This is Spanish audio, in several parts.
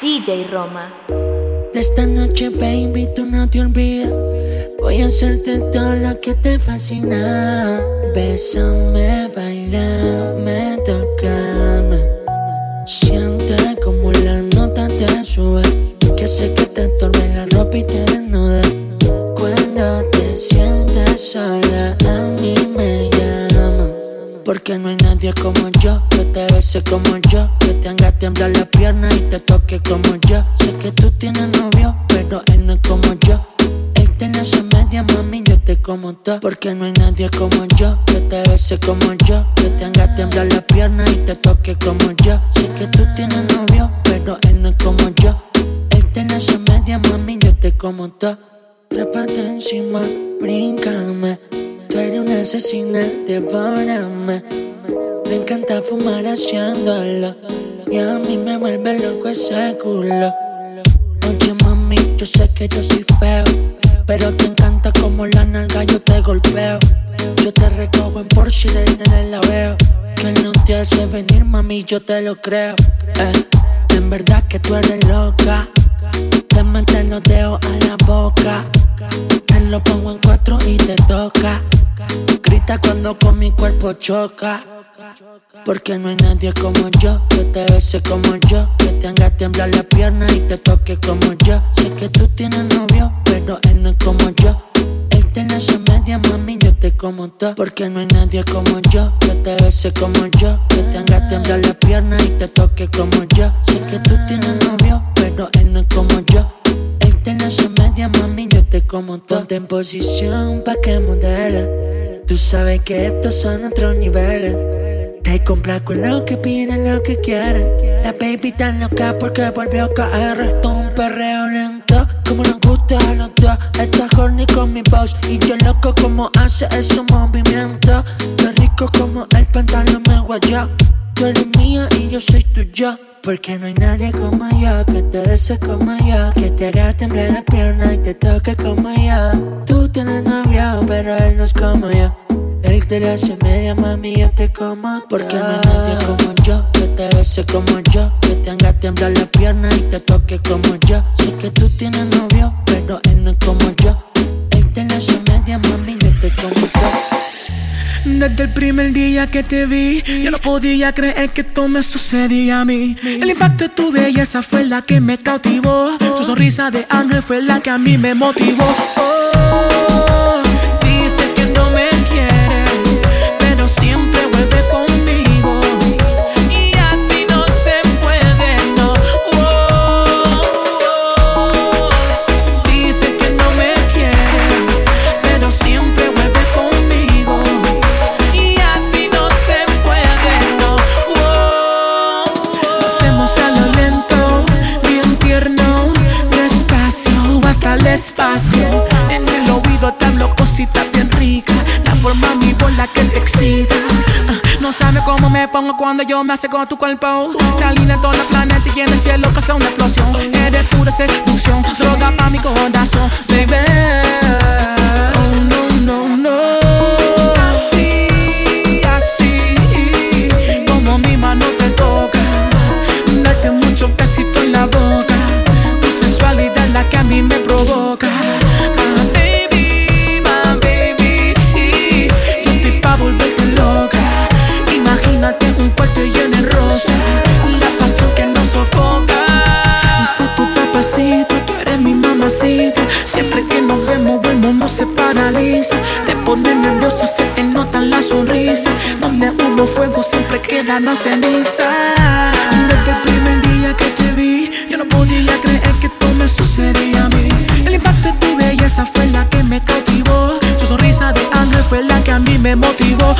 DJ Roma. De esta noche, baby, tú no te olvides. Voy a hacerte todo lo que te fascina. Bésame, bailame, tocame. Siente como la nota te sube. Que sé que te entorme la ropa y te Porque no hay nadie como yo, que te bese como yo, que te haga temblar la pierna y te toque como yo. Sé que tú tienes novio, pero él no es como yo. Él tiene su media, mami, yo te como todo. Porque no hay nadie como yo, que te bese como yo, que te haga temblar la pierna y te toque como yo. Sé que tú tienes novio, pero él no es como yo. Él tiene su media, mami, yo te como todo. Trépate encima, brincame. Tú eres una asesina, devórame. Me encanta fumar haciéndolo. Y a mí me vuelve loco ese culo. Oye, mami, yo sé que yo soy feo. Pero te encanta como la nalga yo te golpeo. Yo te recojo en Porsche y desde la veo. Que no te hace venir, mami, yo te lo creo. Eh, en verdad que tú eres loca. Te metes los dedos a la boca. Te lo pongo en cuatro y te toca. Grita cuando con mi cuerpo choca. Porque no hay nadie como yo, que te bese como yo, que te haga temblar la pierna y te toque como yo. Sé que tú tienes novio, pero él no es como yo. Él tiene su media, mami, yo te como todo. Porque no hay nadie como yo, que te bese como yo, que te haga temblar la pierna y te toque como yo. Sé que tú tienes novio, pero él no es como yo. Él tiene su media, mami, yo te como todo. Ponte en posición pa' que modele. Tú sabes que estos son otros niveles. Te compra con lo que pide, lo que quiere. La baby tan loca porque volvió a caer. Todo un perreo lento, como nos gusta a los dos. Está horny con mi voz y yo loco como hace esos movimientos. Qué rico como el pantalón me guayó. Tú eres mía y yo soy tuyo. Porque no hay nadie como yo que te bese como yo, que te haga temblar la pierna y te toque como yo. Tú tienes novio, pero él no es como yo. Él te la hace media, mami, yo te como Porque no hay nadie como yo Que te bese como yo Que te haga temblar la pierna y te toque como yo Sé que tú tienes novio, pero él no es como yo Él te la hace media, mami, yo te como Desde el primer día que te vi, yo no podía creer que esto me sucedía a mí. El impacto de tu belleza fue la que me cautivó. Tu sonrisa de ángel fue la que a mí me motivó. Oh, me acerco a tu cuerpo. Se alinea todo el planeta y en el cielo causa una explosión. Eres pura seducción, droga pa' mi corazón, Donde hubo fuego, siempre queda la ceniza. Desde el primer día que te vi, yo no podía creer que esto me sucedía a mí. El impacto de tu belleza fue la que me cautivó. Tu sonrisa de ángel fue la que a mí me motivó.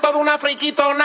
toda una friquitona.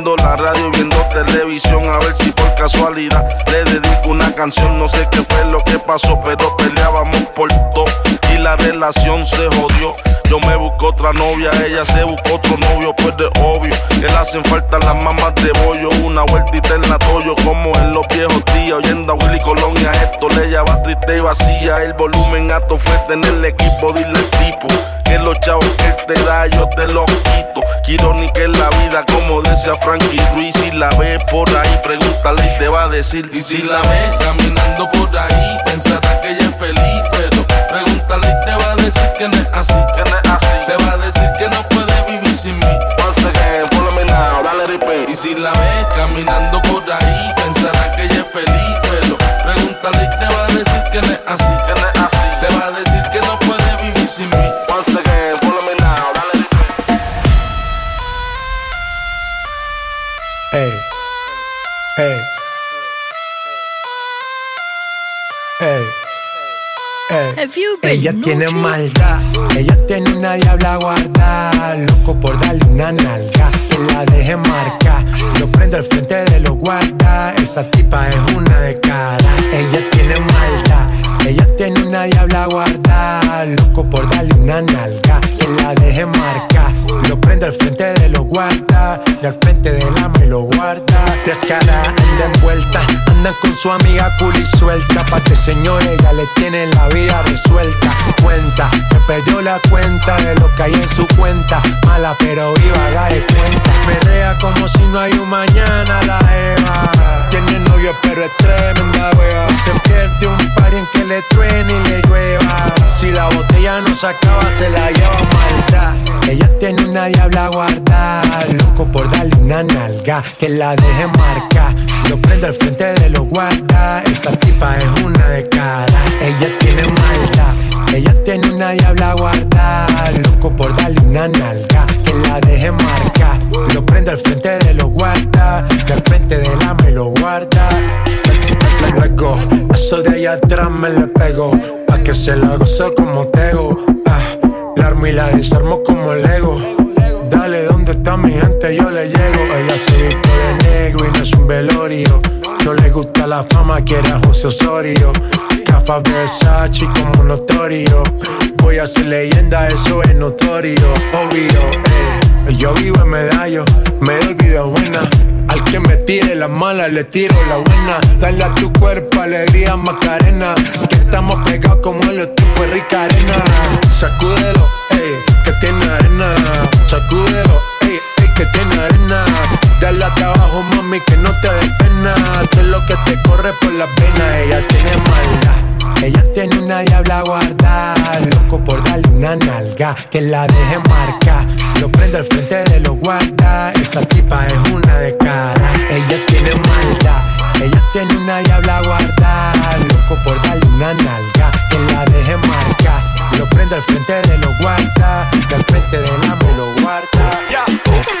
canción. No sé qué fue lo que pasó, pero peleábamos por todo. Y la relación se jodió. Yo me busco otra novia, ella se buscó otro novio, pues de obvio que le hacen falta las mamás de bollo. Una vueltita en la toyo, como en los viejos días, oyendo a Willy Colonia. Esto le lleva triste y vacía. El volumen alto fue el equipo, dile al tipo que los chavos que te da yo te los quito. Quiero ni que la vida, decía Frankie Ruiz. Si la ves por ahí, pregúntale y te va a decir. Y si la ves caminando por ahí, pensará que ella es feliz. Pero pregúntale y te va a decir que no es así. Que no es así. Te va a decir que no puede vivir sin mí. Once again, follow me now, dale repeat. Y si la ves caminando por ahí, pensará que ella es feliz. Pero pregúntale y te va a decir que no es así. Que no es así. Te va a decir que no puede vivir sin mí. Once Ella tiene maldad, ella tiene una diabla guardada. Loco por darle una nalga, que la deje marcar. Lo prendo al frente de los guardas. Esa tipa es una de cara. Ella tiene maldad, ella tiene una diabla guardada. Loco por darle una nalga, que la deje marcar. Lo prendo al frente de los guardas. Y al frente del ama y lo guarda. Descara, anda envuelta, andan con su amiga cool suelta. Pa' que señores ya le tienen la vida resuelta. Cuenta, que perdió la cuenta de lo que hay en su cuenta. Mala pero viva, haga de cuenta. Perrea como si no hay un mañana la Eva. Tiene novio pero es tremenda wea. Se pierde un par en que le truene y le llueva. Si la botella no se acaba, se la lleva maldad. Ella tiene una diabla guardada. Loco por darle una nalga que la deje marca. Lo prende al frente de los guarda. Esa tipa es una de cara. Ella tiene maldad. Ella tiene una diabla guardada. Loco por darle una nalga que la deje marca. Lo prende al frente de los guarda. Del frente de la me lo guarda. Luego, eso de allá atrás me le pego. Pa' que se la gozo como tego. Ah, la armo y la desarmo como Lego. Dale, ¿dónde está mi gente? Yo le llego. Ella se viste de negro y no es un velorio. No le gusta la fama, quiere a José Osorio. Cafa Versace como notorio. Voy a ser leyenda, eso es notorio, obvio. Eh. Yo vivo en medallo, me doy vida buena. Al que me tire la mala, le tiro la buena. Dale a tu cuerpo alegría, Macarena. Que estamos pegados como tipos de rica arena. Sacúdelo, ey, que tiene arena. Sacúdelo, que tiene arena. Dale a trabajo, mami, que no te dé pena. Sé lo que te corre por las venas, ella tiene maldad. Ella tiene una diabla guardada, loco por darle una nalga, que la deje marca. Lo prende al frente de los guarda, esa tipa es una de cara. Ella tiene maldad, ella tiene una diabla guardada, loco por darle una nalga, que la deje marca. Lo prende al frente de los guarda, del frente de la me lo guarda.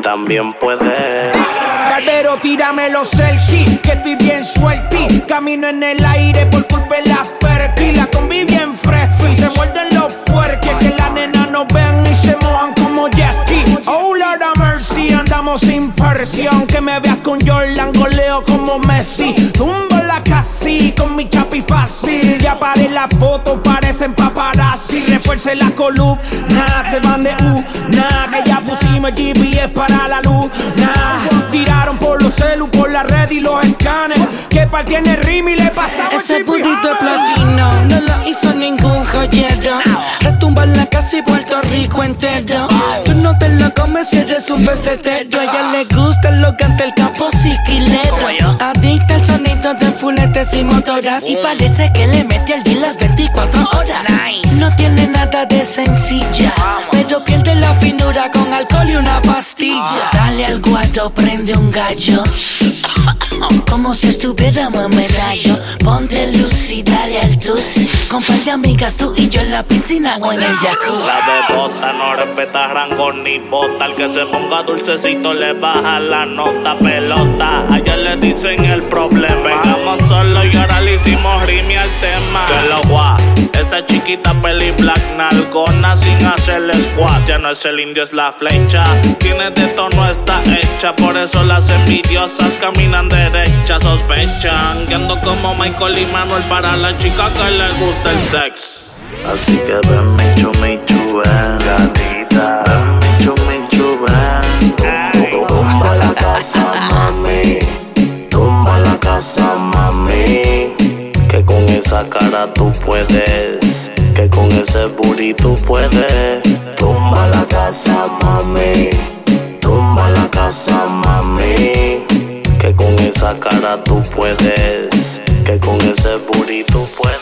también puedes. Barbero, tírame los selfies, que estoy bien suelti. Camino en el aire por culpa de las perky. La combi bien fresco y se muerden los puerques. Que la nena no vean y se mojan como Jackie. Oh Lord sin presión. Que me veas con Jordan, goleo como Messi. Tumbo la casi con mi chapi fácil. Ya paré la foto, parecen paparazzi. Refuerce la columna, se van de U. Nah, que ya pusimos GPS para la luz. Nah, tiraron por los celu, por la red y los escanes. Que tiene rim y le pasamos Ese burrito de platino no lo hizo ningún joyero. Retumba en la casa y Puerto Rico entero. Tú no te lo comes si eres un pesetero. A ella le gusta lo que ante el capo siquilero. Adicta al sonido de fuletes y motoras. Y parece que le mete al día las 24 horas. No tiene nada de sencilla, pero pierde la finura con alcohol y una pastilla. Dale al guardo, prende un gallo. Como si estuviéramos en medallo Ponte luz y dale al tus Con par de amigas tú y yo en la piscina o en el jacuzzi La bebota no respeta rango ni bota. El que se ponga dulcecito le baja la nota pelota. Ayer le dicen el problema. Pegamos solo y ahora le hicimos rime al tema. Que lo gua. Esa chiquita peli black nalgona sin hacerle squat. Ya no es el indio, es la flecha. Tiene de tono, está hecha. Por eso las envidiosas caminan derechas. Sospechan que ando como Michael y Manuel para la chica que le gusta el sex. Así que ven, mi chumi ven, gatita. Ven, mi chumi ven. Tumba la casa, mami. Tumba la casa, mami. Que con esa cara tú puedes. Que con ese booty tú puedes. Tumba la casa, mami. Tumba la casa, mami. Que con esa cara tú puedes. Que con ese booty tú puedes.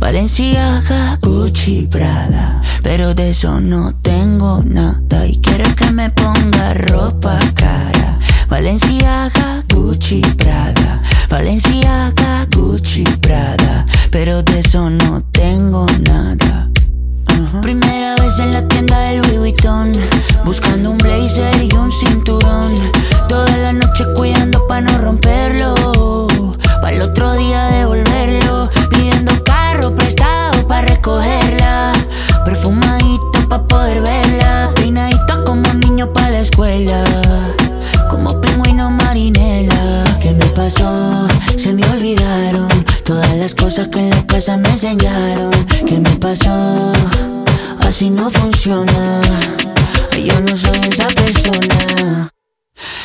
Valenciaga, Gucci, Prada. Pero de eso no tengo nada. Y quieres que me ponga ropa cara. Valenciaga, Gucci, Prada. Valenciaga, Gucci, Prada. Pero de eso no tengo nada. Primera vez en la tienda del Louis Vuitton Buscando un blazer y un cinturón Toda la noche cuidando para no romperlo Para el otro día devolverlo Pidiendo carro prestado para recogerla Perfumadito para poder verla Peinadito como niño para la escuela Como pingüino marinela ¿Qué me pasó? Se me olvidaron Todas las cosas que en la casa me enseñaron ¿Qué me pasó? así no funciona. Yo no soy esa persona.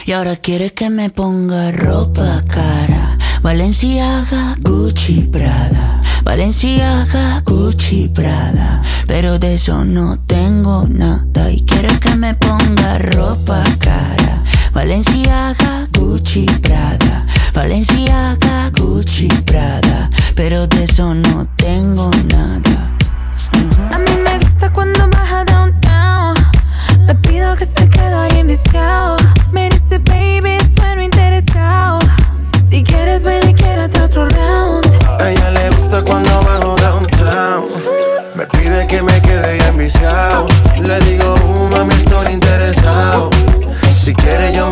Y ahora quiere que me ponga ropa cara. Valenciaga, Gucci, Prada. Valenciaga, Gucci, Prada. Pero de eso no tengo nada. Y quiere que me ponga ropa cara. Valenciaga, Gucci, Prada. Valenciaga, Gucci, Prada. Pero de eso no tengo nada. A mí me gusta cuando baja downtown. Le pido que se quede ahí enviciado. Me dice, baby, sueno interesado. Si quieres, ven y quédate otro round. A ella le gusta cuando bajo downtown. Me pide que me quede enviciado. Le digo, uh, mami, estoy interesado. Si quieres, yo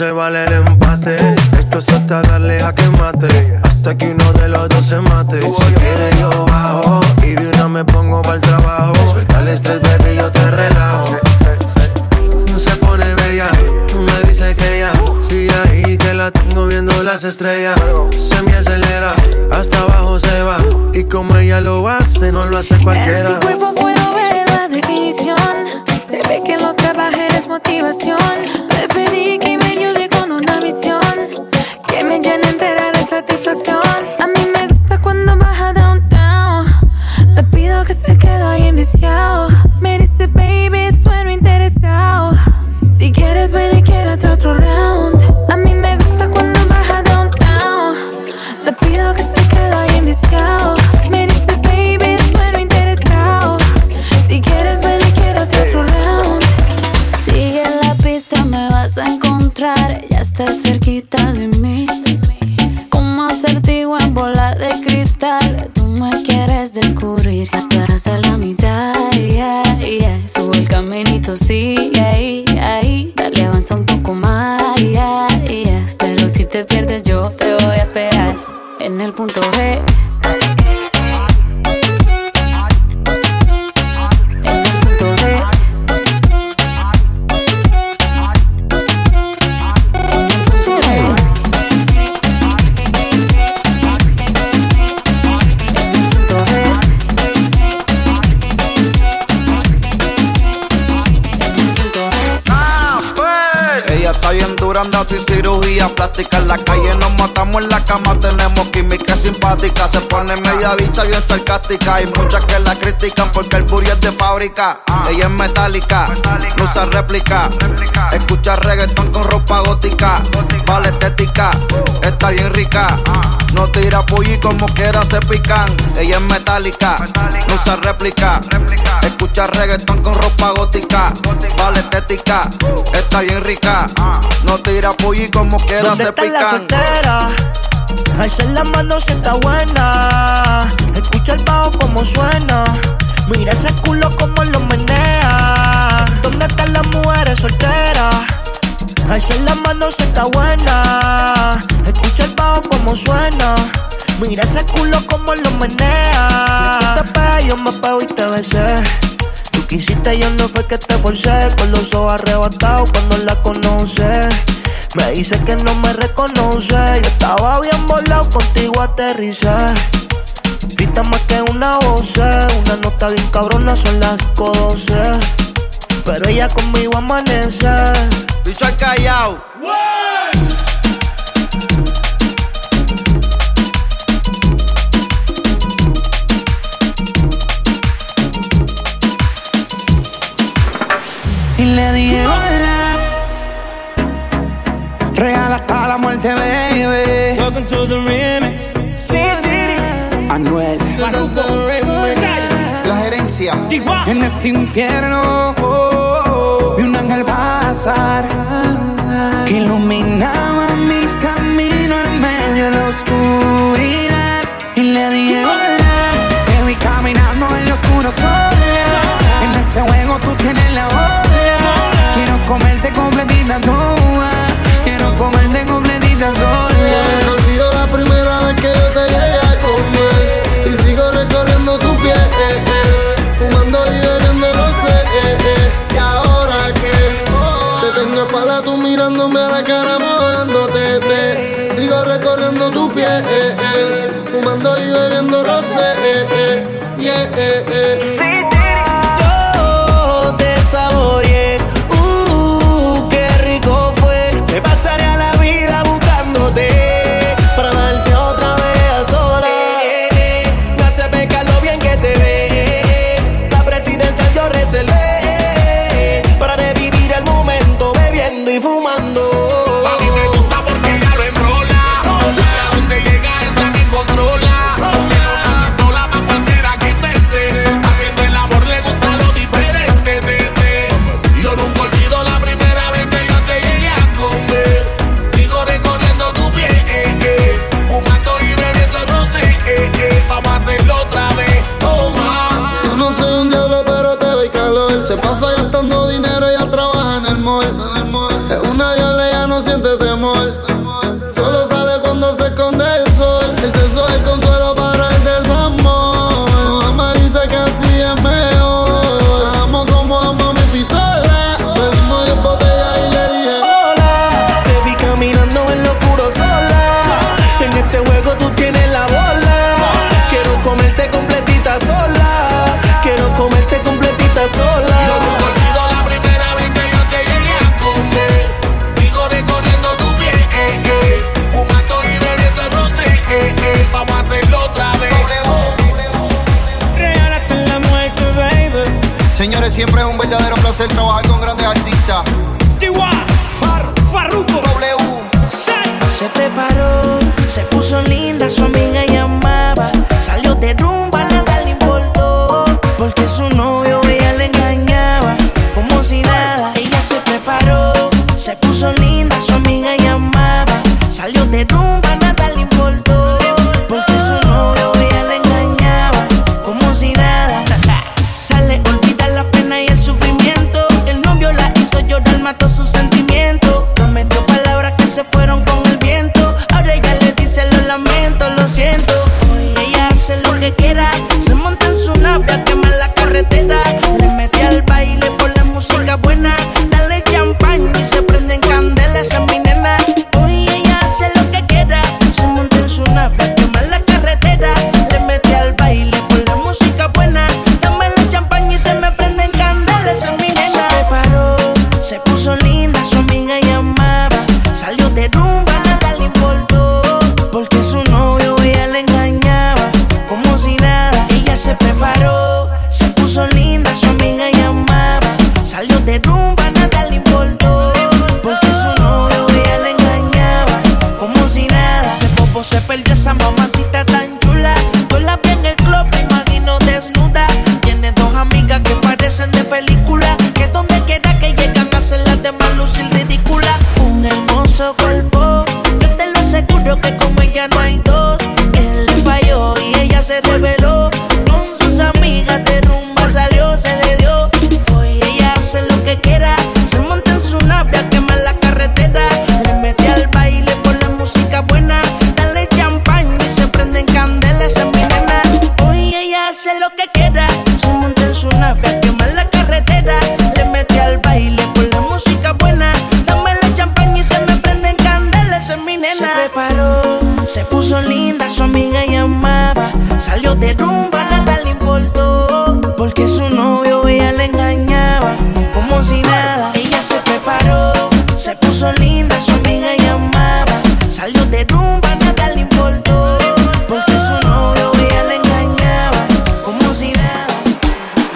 se vale está bien dura, anda sin cirugía plástica. En la calle nos matamos, en la cama tenemos química simpática. Se pone media bicha bien sarcástica. Hay muchas que la critican porque el booty es de fábrica. Ella es metálica, no usa réplica. Escucha reggaetón con ropa gótica. Vale estética, está bien rica. No tira pollo como quiera se pican. Ella es metálica, no usa réplica. Escucha reggaetón con ropa gótica. Vale estética, está bien rica. No tira pollo como quiera se pican. La soltera? Alza la mano si está buena. Escucha el bajo como suena. Mira ese culo como lo menea. ¿Dónde están las mujeres solteras? Alza la mano se está buena. Escucha el bajo como suena. Mira ese culo como lo menea. Yo te pego, yo me pego y te besé. Tú quisiste y no fue que te forcé. Con los ojos arrebatados cuando la conoce. Me dice que no me reconoce. Yo estaba bien volado, contigo aterricé. Grita más que una voz, una nota bien cabrona, son las 12 pero ella conmigo amanece. Bicho al callao. Y le dije hola. Real hasta la muerte, baby. Welcome to the remix. Sí, En este infierno oh, oh, oh, vi un ángel pasar que iluminaba mi camino en medio de la oscuridad. Y le dije, hola, te vi caminando en los oscuros gastando dinero. Siempre es un verdadero placer trabajar con grandes artistas. Far, Farruko. W. Se preparó, se puso linda su amiga y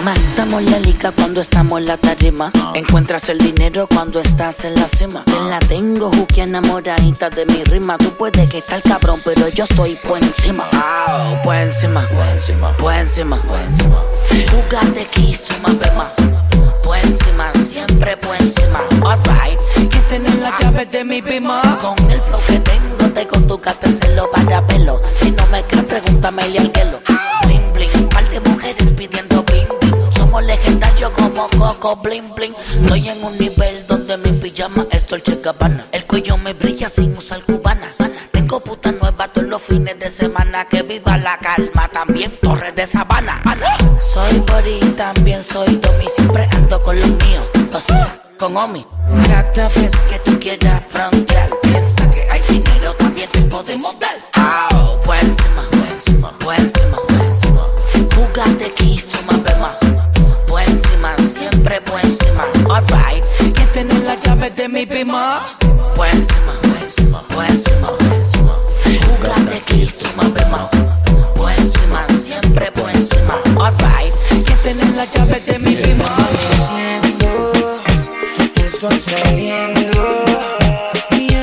Matamos la liga cuando estamos en la tarima. Encuentras el dinero cuando estás en la cima. Te la tengo, Juki, enamoradita de mi rima. Tú puedes que estar cabrón, pero yo estoy por encima. Por encima, por encima, por encima, por encima. Jugate kiss, tú más más. Por encima, siempre por encima. Alright, Que tener las llaves de mi bima. con el flow que tengo, te con tu gata en celo para pelo. Si no me crees, pregúntame al guelo. Bling como Coco bling bling. Estoy en un nivel donde mi pijama es Dolce Gabbana. El cuello me brilla sin usar cubana. Tengo puta nueva todos los fines de semana. Que viva la calma, también Torres de Sabana. Soy Bori, también soy Domi. Siempre ando con los míos, o sea, con Omi. Cada vez que tú quieras frontear, piensa que hay dinero, también te podemos dar. Au, por encima, por encima, Alright, Que tener las llaves de mi bima. por encima, por encima, por encima, por encima. Kiss, tú más ves más. Por encima, siempre por encima. Alright, Que tener las llaves de mi bima. El sol saliendo y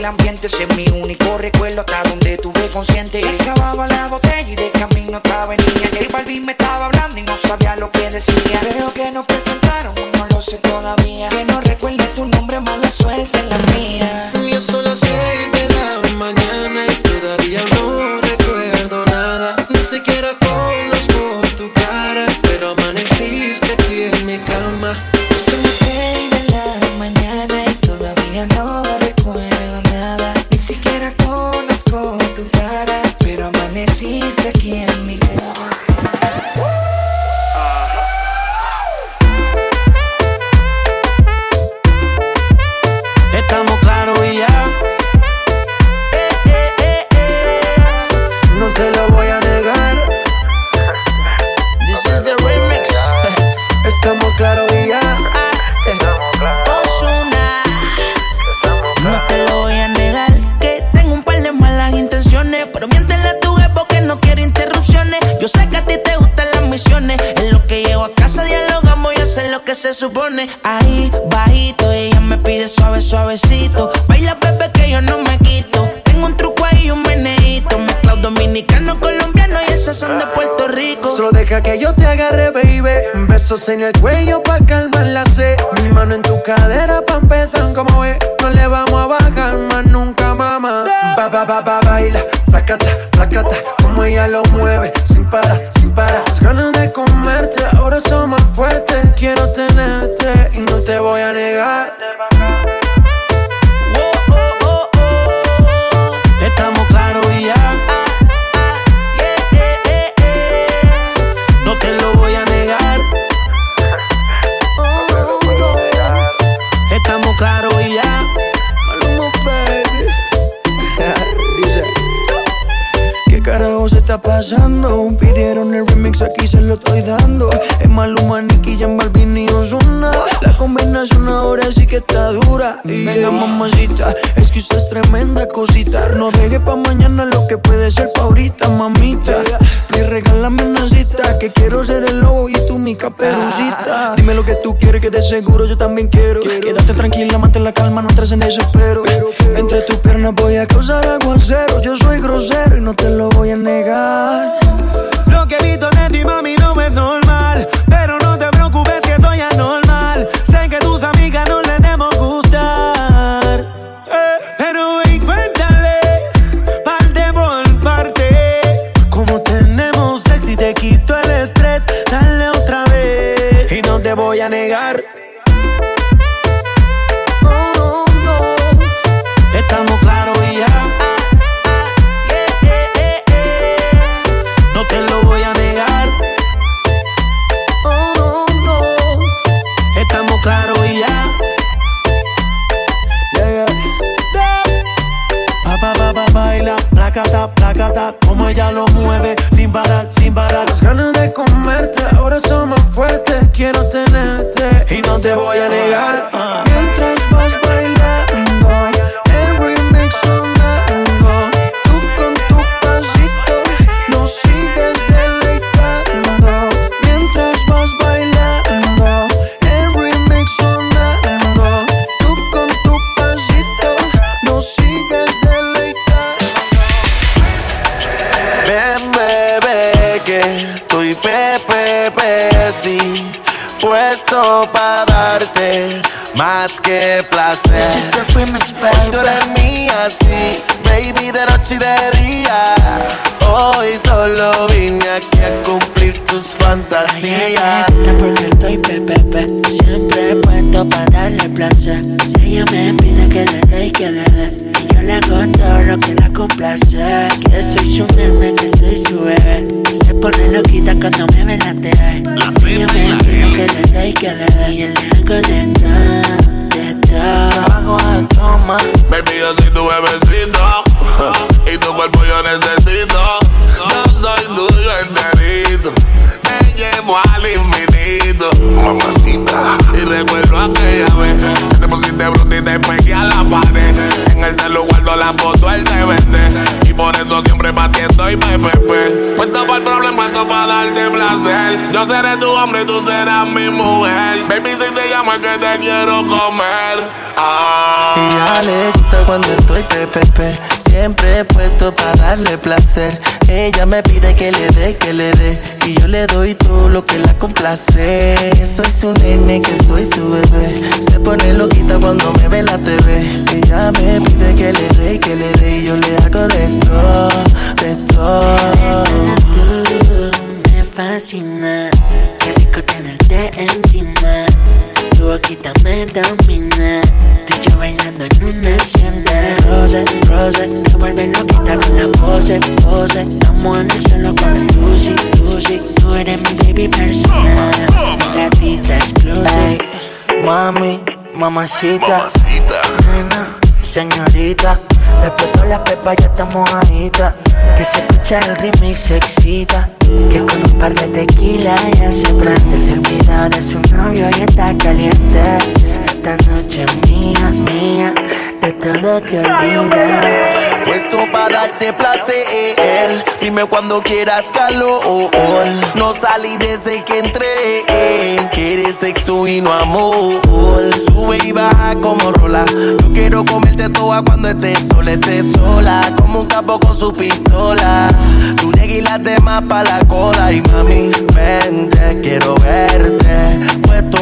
el ambiente, ese es mi único recuerdo hasta donde tuve consciente. Acababa la botella y de camino otra venía. J Balvin me estaba hablando y no sabía lo que decía. Creo que nos presentaron, no lo sé todavía. Que no recuerde tu nombre, mala suerte en la mía. Supone. Ahí, bajito, ella me pide suave, suavecito. Baila, bebé, que yo no me quito. Tengo un truco ahí, un meneíto. Mezclado dominicano, colombiano y esas son de Puerto Rico. Solo deja que yo te agarre, baby. Besos en el cuello pa' calmar la sed. Mi mano en tu cadera pa' empezar como es. No le vamos a bajar más nunca, mamá. Ba, ba, ba, ba, baila. Placata, placata. Como ella lo mueve. Lo estoy dando. Es Maluma, Nicky, Jan Balvin y Ozuna. La combinación ahora sí que está dura. Y venga, mamacita, es que usted es tremenda cosita. No deje pa' mañana lo que puede ser pa' ahorita, mamita. Y regálame una cita, que quiero ser el lobo y tú mi caperucita. Dime lo que tú quieres, que de seguro yo también quiero. Quédate tranquila, mantén la calma, no entres en desespero. Entre tus piernas voy a causar te quiero comer. Ah. Y ya le gusta cuando estoy pepepe. Siempre puesto para darle placer. Ella me pide que le dé, que le dé. Y yo le doy todo lo que la complace. Soy su nene, que soy su bebé. Se pone loquita cuando me ve la TV Ella me pide que le dé, que le dé. Y yo le hago de todo, de todo. Me fascina. Qué rico tenerte encima. Boquita me domina. Tú yo bailando en una hacienda. Rose, rose, te vuelve loquita con la pose, pose. Estamos en el suelo con el tusi, tusi. Tú eres mi baby personal. Gatita exclusive. Mami, mamacita, nena, señorita. Le explotó la pepa, ya estamos ajitas. Que se escucha el remix, se excita. Que con un par de tequila ya se prende. Se olvida de su novio y está caliente esta noche mía, mía, de todo te olvidas. Puesto para darte placer, dime cuando quieras calor. No salí desde que entré, quieres sexo y no amor. Sube y baja como rola. Yo quiero comerte toda cuando estés sola, estés sola. Como un capo con su pistola. Tú llegas y las demás pa' la cola. Y mami, vente, quiero verte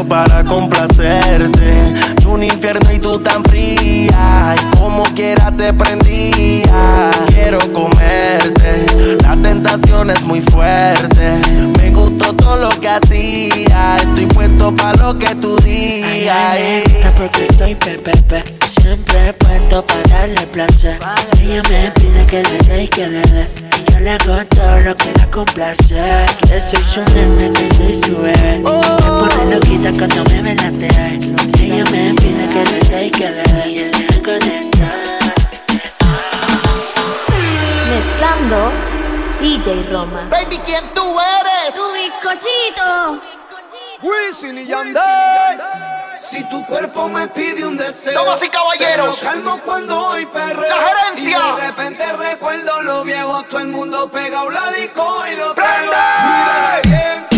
para complacerte. Y un infierno y tú tan fría. Y como quiera te prendía. Quiero comerte. La tentación es muy fuerte. Me gustó todo lo que hacía. Estoy puesto para lo que tú digas. Ay, porque estoy pepepe siempre puesto para darle placer. Si ella me pide que le dé y que le dé, y yo le hago todo lo que la complace. Que soy su nena, que soy su bebé. Se pone loquita cuando me velatea. Ella me pide que le dé y que le dé, y le hago de todo. Mezclando DJ Roma. Baby, ¿quién tú eres? Tu bizcochito. Wisin y Yandel. Si tu cuerpo me pide un deseo, damas y caballeros, te lo calmo cuando hoy perreo. La gerencia. Y de repente recuerdo lo viejo, todo el mundo pega un ladico y lo traigo. Mírala bien.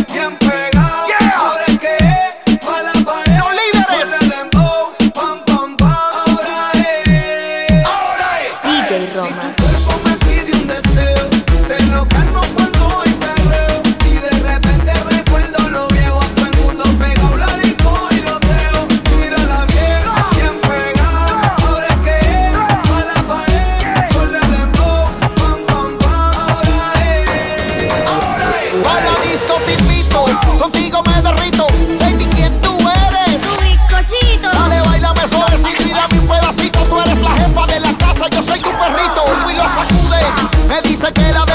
soy tu perrito, y lo sacude. Me dice que la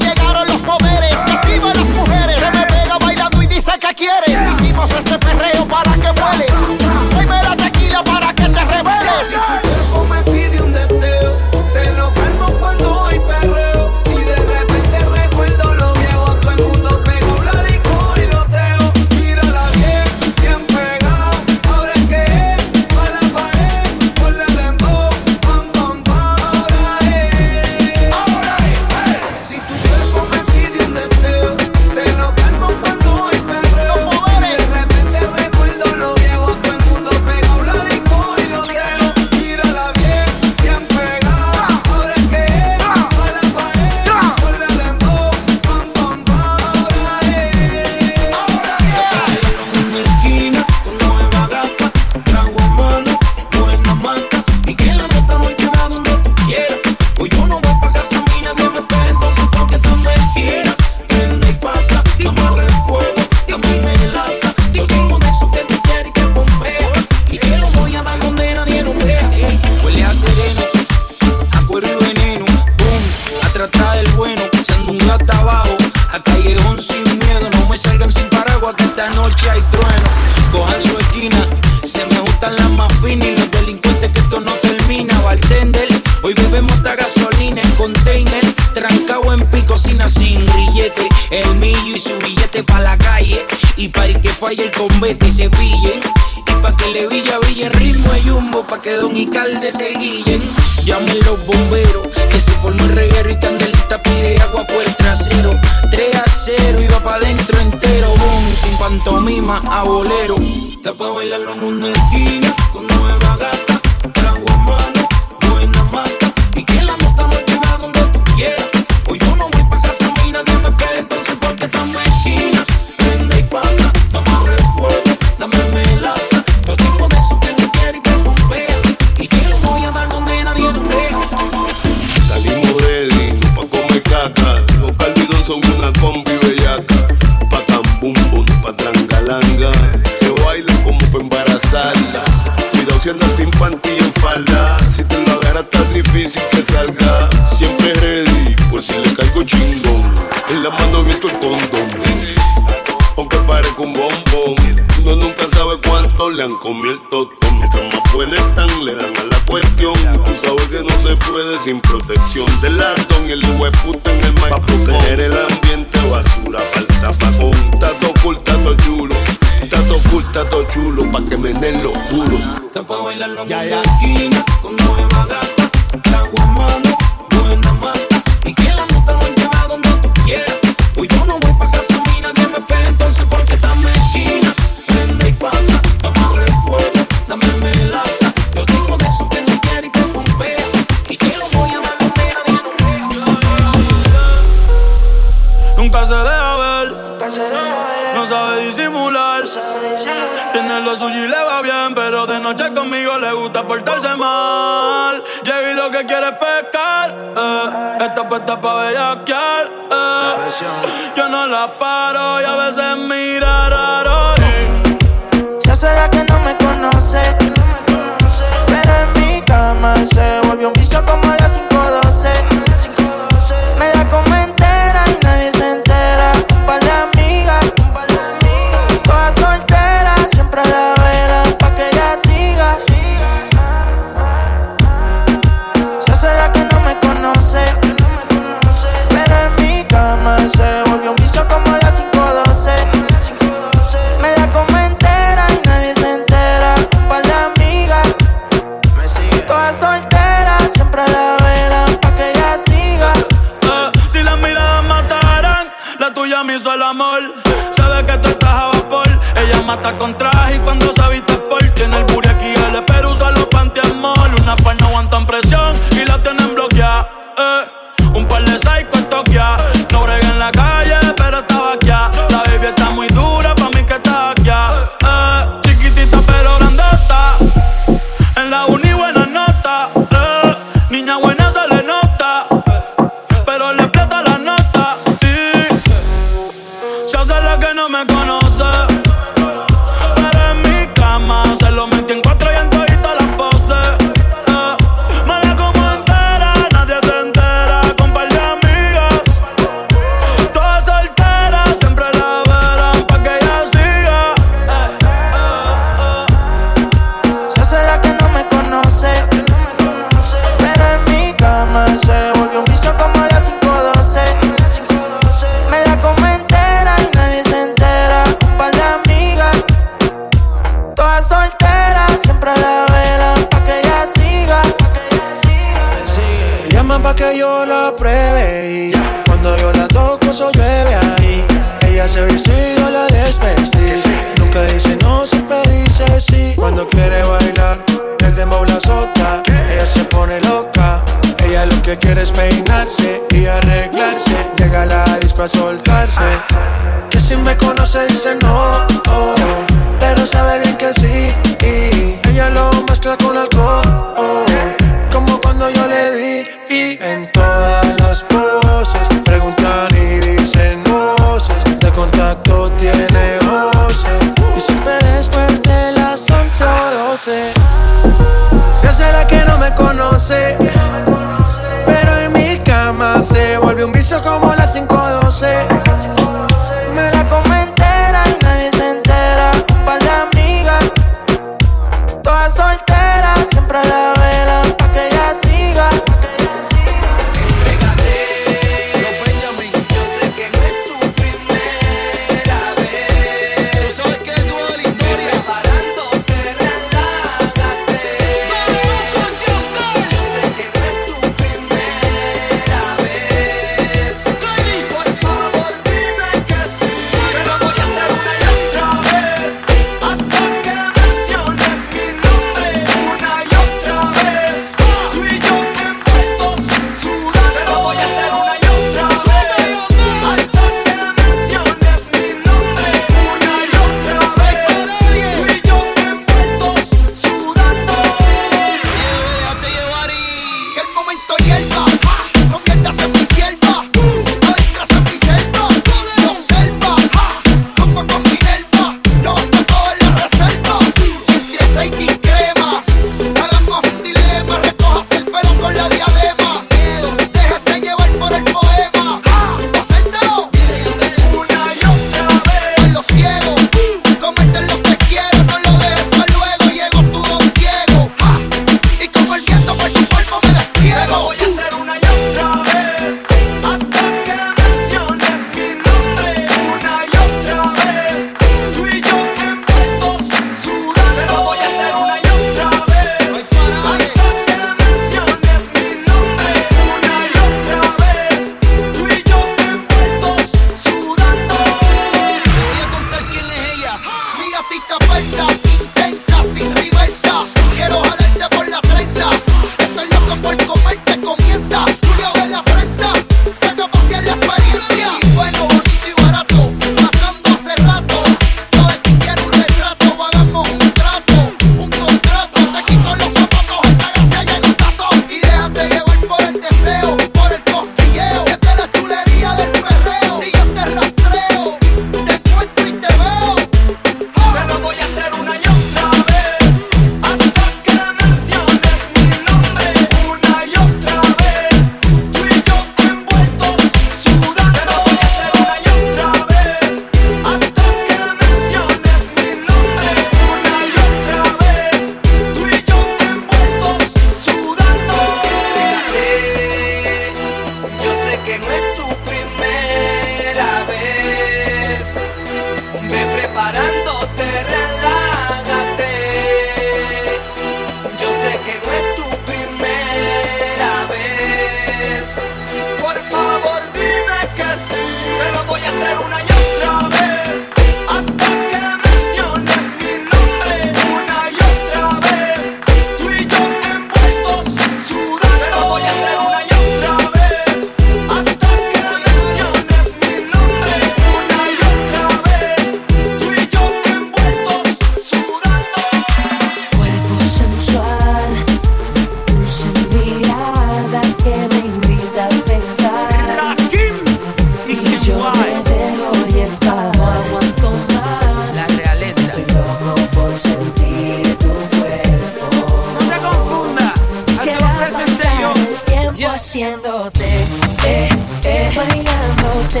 te,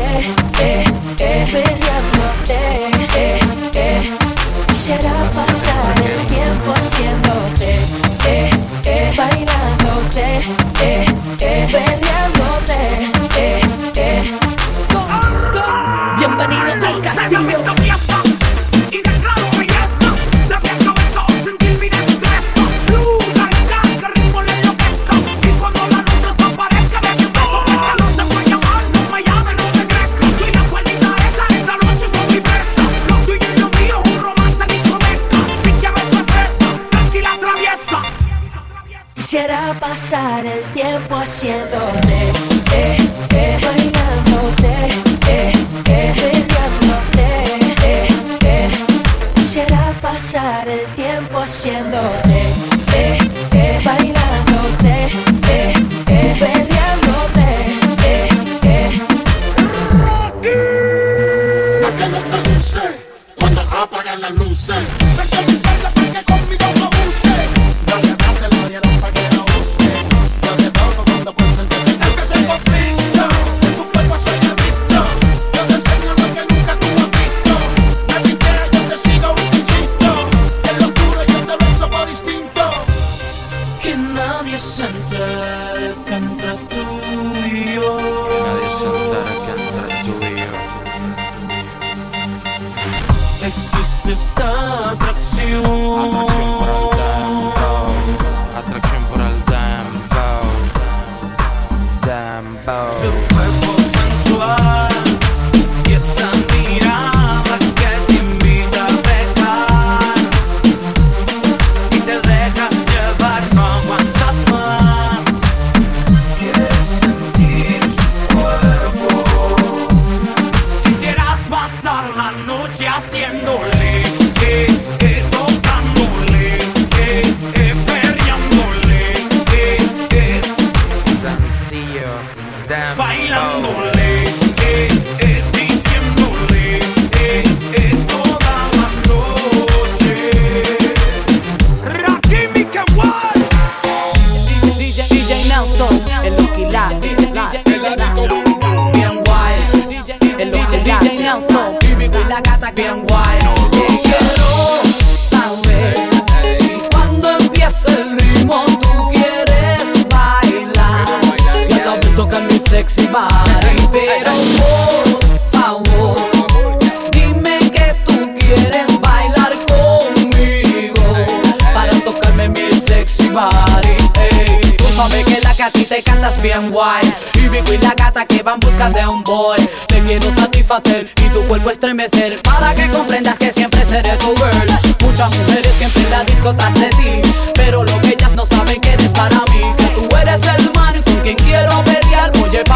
eh, eh, peleándote.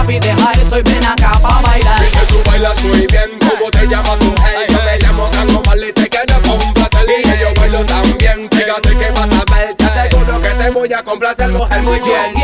papi, deja eso y ven acá pa' bailar. Dice tú bailas muy bien, como te llamas tú, hey, yo me llamo Tango Marley, te quedas con placer y yo bailo también, fíjate que vas a ver, te aseguro que te voy a complacer, mujer, muy bien.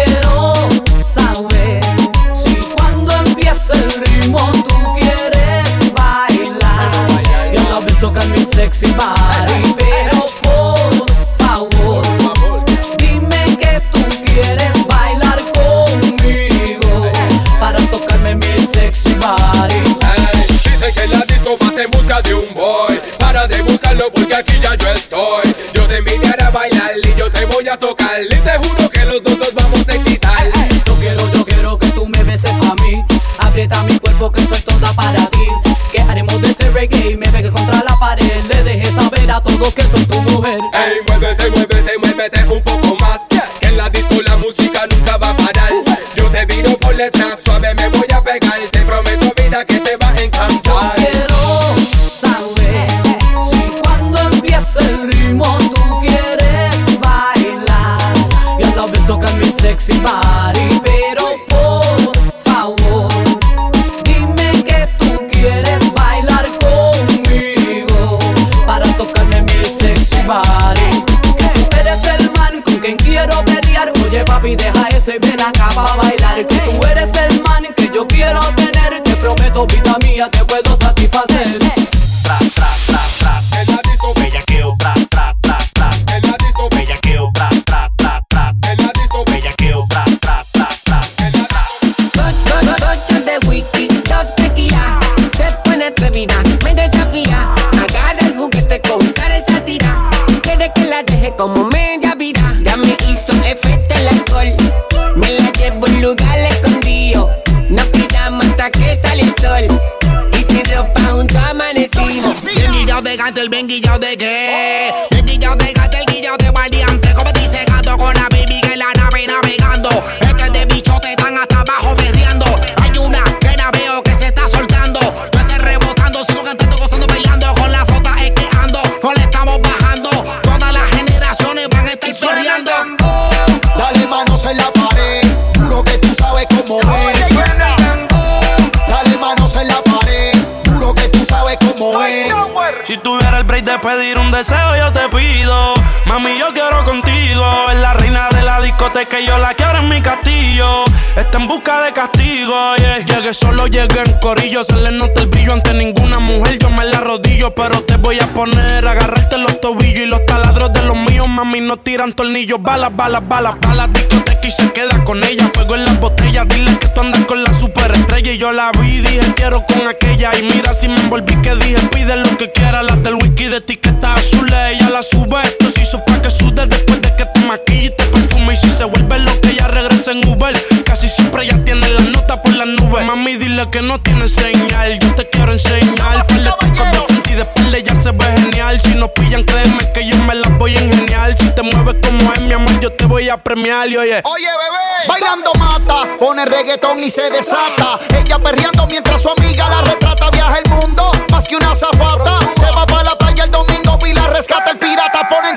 De gato, el bien de qué. Bien guillado de gato, el guillado de guardiante. Como dice gato con la baby que la nave navegando. Este de bichote están hasta abajo berreando. Hay una que la veo que se está soltando. Yo ese rebotando, sigo cantando, gozando, bailando. Con la foto es que ando, no le estamos bajando. Todas las generaciones van a estar perreando. Dale manos en la pared, duro que tú sabes cómo es. Si tuviera el break de pedir un deseo, yo te pido. Mami, yo quiero contigo. Es la reina de la discoteca y yo la quiero en mi castillo. Está en busca de castigo. Llegué solo, llegué en corillo. Se le nota el brillo ante ninguna mujer. Yo me la arrodillo, pero te voy a poner. Agarrarte los tobillos y los taladros de los míos. Mami, no tiran tornillos. Balas, balas, balas, balas. Y se queda con ella. Fuego en las botellas. Dile que tú andas con la superestrella. Y yo la vi, dije quiero con aquella. Y mira si me envolví que dije pide lo que quiera. Las del whisky de etiqueta azul. Ella la sube. Esto se hizo pa' que sude después de que te maquille y te perfume. Y si se vuelve lo que ella regresa en Uber. Casi siempre ella tiene la nota por las nubes. Mami, dile que no tiene señal. Yo te quiero enseñar. Par de ticos de frente y de espalda ya se ve genial. Si nos pillan, créeme que yo me las voy a ingeniar. Si te mueves como es, mi amor, yo te voy a premiar. Y oye, Oye, bebé, bailando mata, pone reggaetón y se desata. Ella perreando mientras su amiga la retrata. Viaja el mundo, más que una zafata. Se va para la playa el domingo y la rescata el pirata. Pone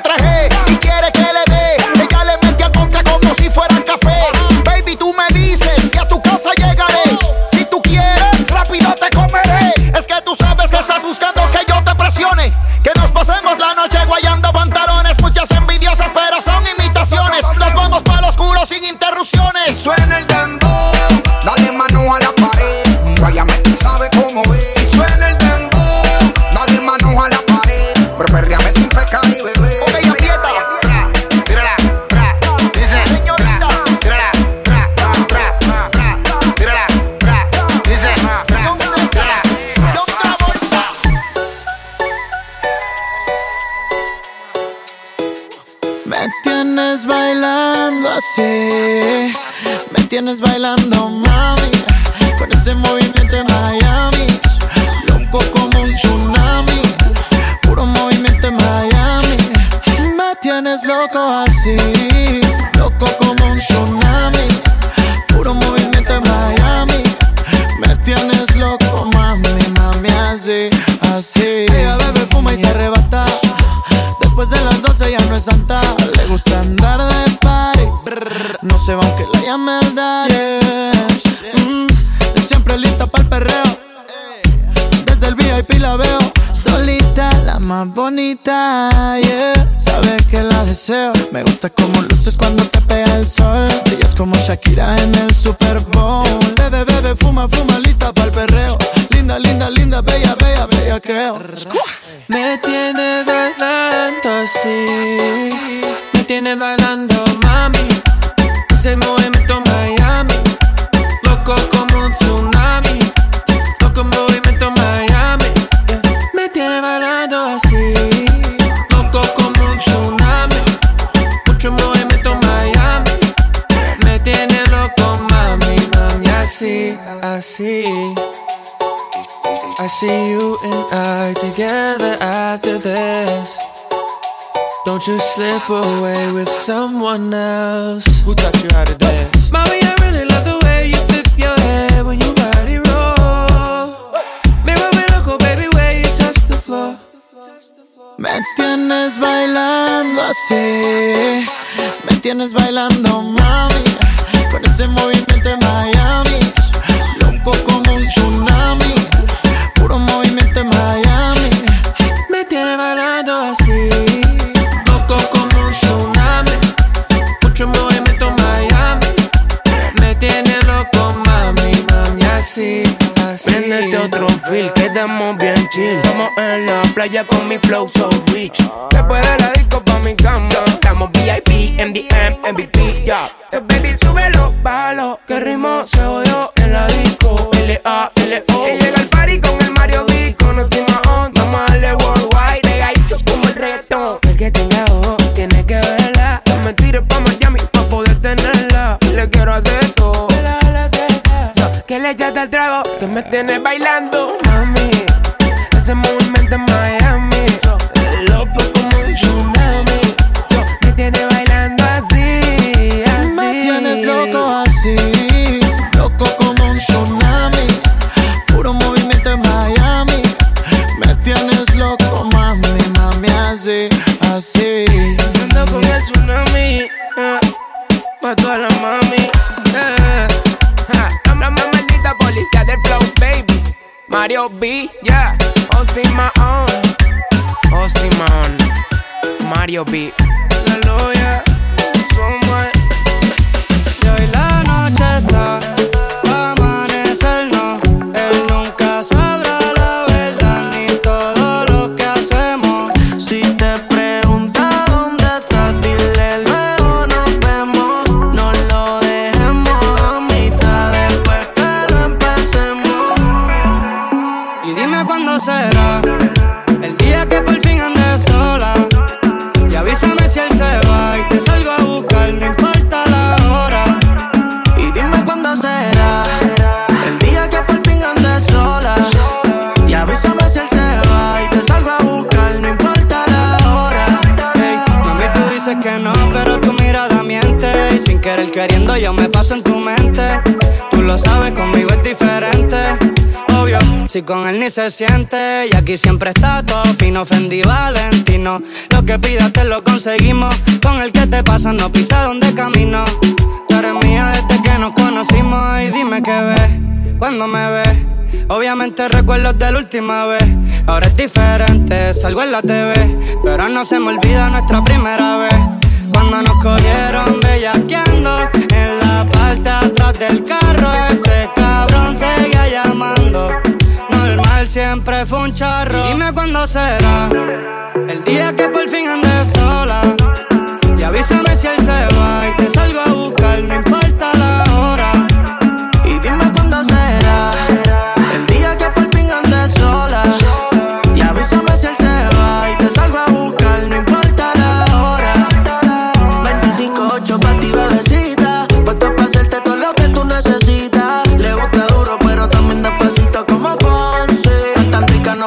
tienes bailando mami, con ese movimiento en Miami, loco como un tsunami, puro movimiento en Miami, me tienes loco así, You slip away with someone else. Who taught you how to dance? Mommy, I really love the way you flip your hair when you body roll. Me vuelve loco, baby, where you touch the floor. Me tienes bailando así. Me tienes bailando, mami. Con ese movimiento en Miami. Loco como un tsunami. Playa con mi flow so rich. Después de la disco pa' mi cama. Estamos VIP, MDM, MVP, ya. So baby, súbelo, bájalo. Que ritmo se oyó en la disco. L-A, L-O. Y llega el party con el Mario B. Conocimos on. Vamos a darle worldwide. Pegadito como el reggaetón. El que tenga ojo, tiene que verla. No me tires pa' Miami pa' poder tenerla. Le quiero hacer todo. So, que le echaste al trago que me tienes bailando, Mario B, yeah. Austin Mahon. Austin Mahon. Mario B. si con él ni se siente. Y aquí siempre está todo fino, ofendí Valentino. Lo que pidas te lo conseguimos. Con el que te pasa, no pisa donde camino. Tú eres mía desde que nos conocimos. Y dime qué ves cuando me ves. Obviamente recuerdos de la última vez. Ahora es diferente, salgo en la TV. Pero no se me olvida nuestra primera vez. Cuando nos cogieron bellaqueando en la parte atrás del carro, ese cabrón seguía llamando. Siempre fue un charro. Dime cuándo será el día que por fin andes sola. Y avísame si él se va y te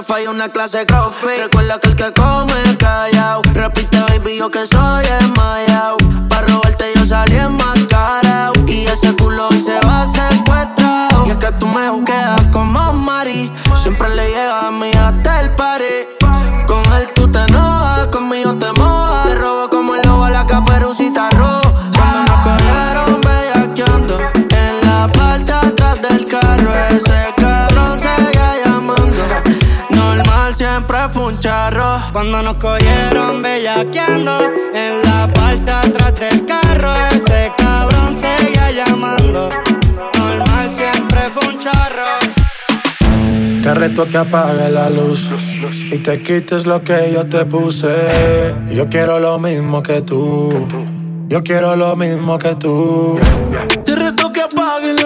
falla una clase de. Recuerda que el que come callao. Repite, baby, yo que soy desmayao. Pa' robarte yo salí enmascarao. Y ese culo hoy se va secuestrado. Y es que tú me juqueas como Mari. Siempre le llega a mí hasta el party. Siempre fue un charro. Cuando nos cogieron bellaqueando en la parte atrás del carro, ese cabrón seguía llamando. Normal siempre fue un charro. Te reto que apague la luz y te quites lo que yo te puse. Yo quiero lo mismo que tú. Yo quiero lo mismo que tú. Te reto que apagues la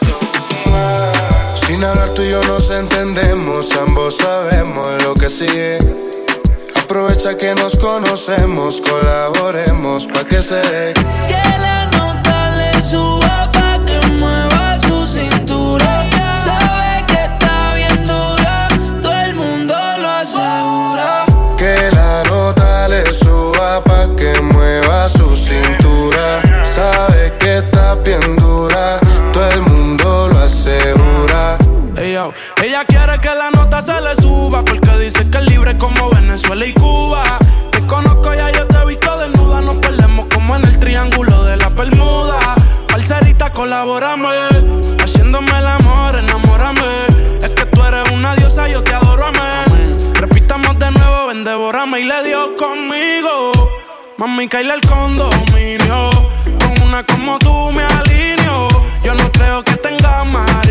Sin hablar tú y yo nos entendemos, ambos sabemos lo que sigue. Aprovecha que nos conocemos, colaboremos pa' que se dé. Que la nota le suba pa' que mueva su cintura. Sabe que está bien dura, todo el mundo lo asegura. Que la nota le suba pa' que mueva su cintura. Sabe que está bien dura, como Venezuela y Cuba. Te conozco ya yo te he visto desnuda, nos perdemos como en el triángulo de la Bermuda. Parcerita, colabórame, haciéndome el amor, enamórame. Es que tú eres una diosa, yo te adoro, amén. Repitamos de nuevo, ven, devórame y le dio conmigo. Mami, caíle el condominio. Con una como tú me alineo. Yo no creo que tenga marido.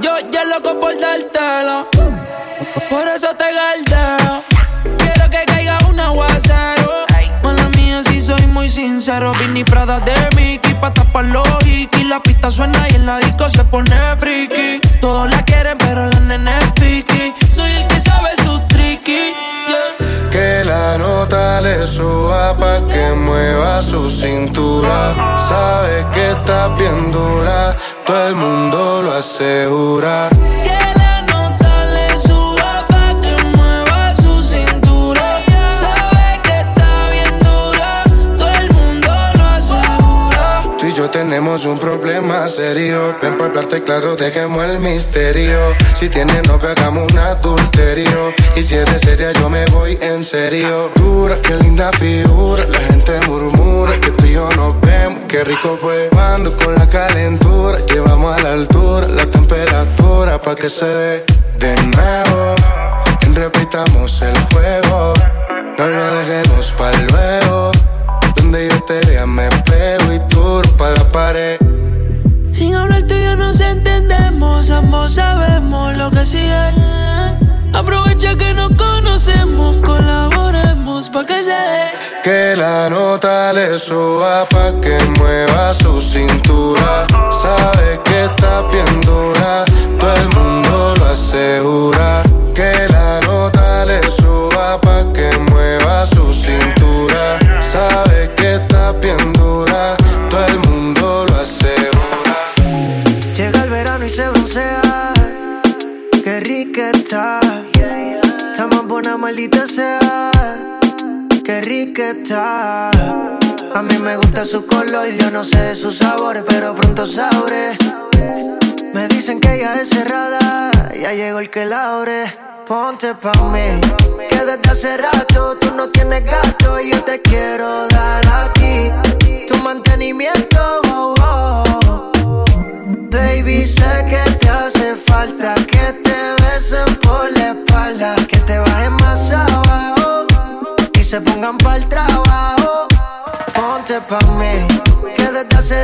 Yo ya loco por dártelo, por eso te galdeo. Quiero que caiga un aguacero. Mala mía, si soy muy sincero. Vini Prada de Mickey pa' tapar los hikis. La pista suena y en la disco se pone friki. Todos la quieren, pero la nena es piqui. Soy el que sabe su tricky. yeah. Que la nota le suba pa' que mueva su cintura. Sabe que está bien dura, todo el mundo lo asegura. Tenemos un problema serio. Ven para hablarte claro, dejemos el misterio. Si tienes novio, hagamos un adulterio. Y si eres seria, yo me voy en serio. Dura, qué linda figura. La gente murmura que tú y yo nos vemos. Qué rico fue cuando con la calentura. Llevamos a la altura la temperatura pa' que se dé de nuevo. Repitamos el fuego. No lo que. Aprovecha que nos conocemos, colaboremos pa' que se dé. Que la nota le suba pa' que mueva su cintura. Sabe que está bien dura, todo el mundo lo asegura. Color, yo no sé sus sabores, pero pronto sabré. Me dicen que ella es cerrada, ya llegó el que la abre. Ponte pa' mí, que desde hace rato tú no tienes gato y yo te quiero dar a ti tu mantenimiento. oh, oh. Baby, sé que te hace falta que te besen por la espalda, que te bajen más abajo y se pongan pa'l trabajo. Ponte pa' mí,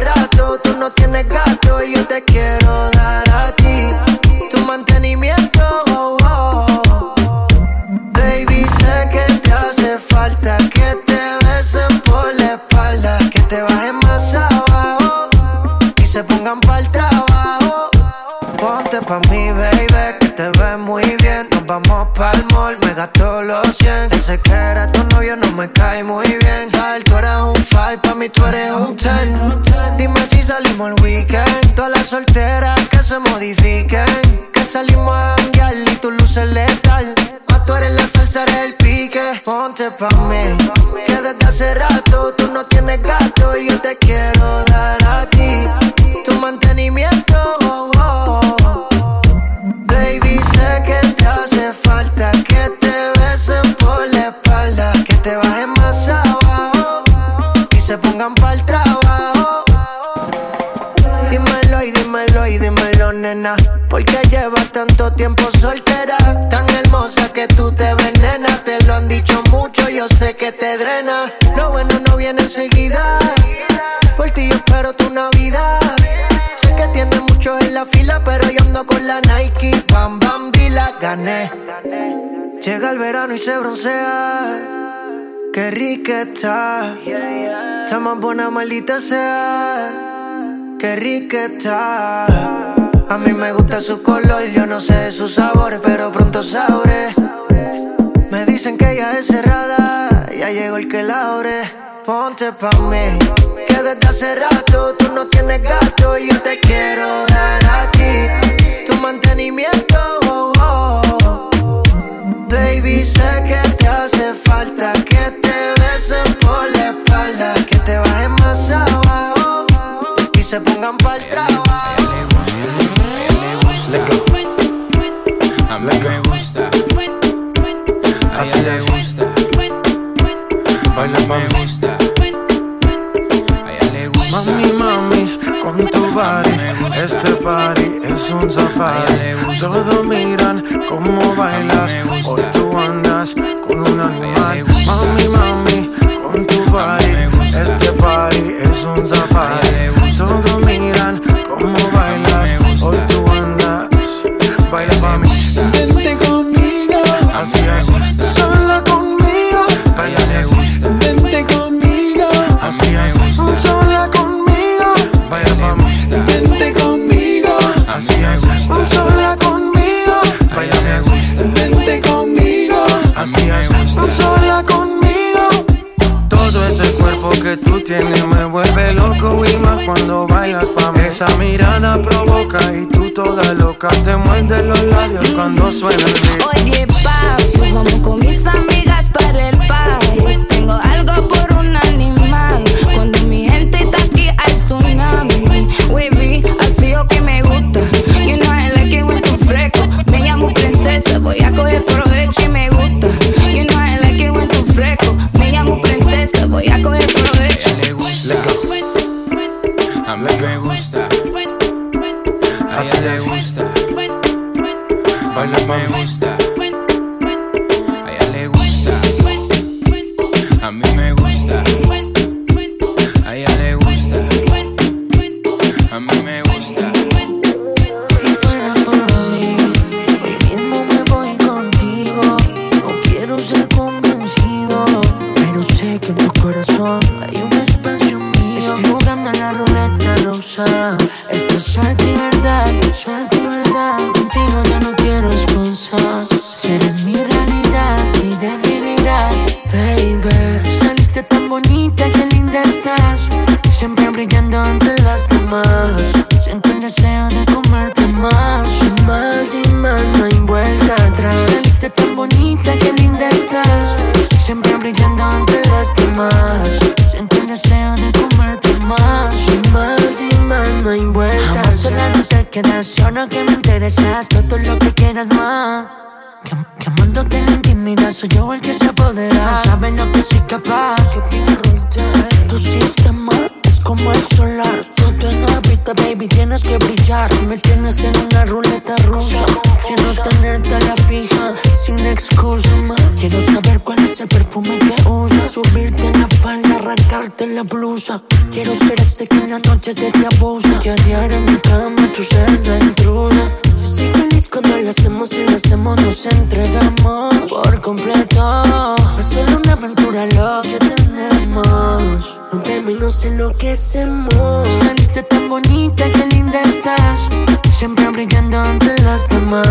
rato tú no tienes gato y yo te quiero dar a ti tu mantenimiento. oh, oh. Baby, sé que te hace falta que te besen por la espalda, que te bajen más abajo y se pongan pa'l trabajo. Ponte pa' mí, baby, que te ves muy bien. Nos vamos pa'l mall, me gasto los 100. Ese que era tu novio no me cae muy 5, pa' mí tú eres un 10. Dime si salimos el weekend. Todas las solteras que se modifiquen. Que salimos a janguear y tu luces letal. Más tú eres la salsa, eres el pique. Ponte pa' mí, que desde hace rato tú no tienes gato y yo te quiero dar sé que te drena. Lo bueno no viene enseguida. Por ti yo espero tu Navidad. Sé que tienes muchos en la fila, pero yo ando con la Nike. Bam, bam, y la gané. Llega el verano y se broncea. Qué rica está. Está más buena, maldita sea. Qué rica está. A mí me gusta su color, yo no sé de sus sabores, pero pronto sabré. Me dicen que ella es cerrada, ya llegó el que la abre. Ponte pa' mí, que desde hace rato tú no tienes gato y yo te quiero dar a ti te abusa. Que a diario en mi cama tú seas la intrusa. Soy feliz cuando lo hacemos y lo hacemos, nos entregamos por completo. Es solo una aventura lo que tenemos. Rompemos y nos enloquecemos. Saliste tan bonita, qué linda estás. Siempre brillando entre las demás.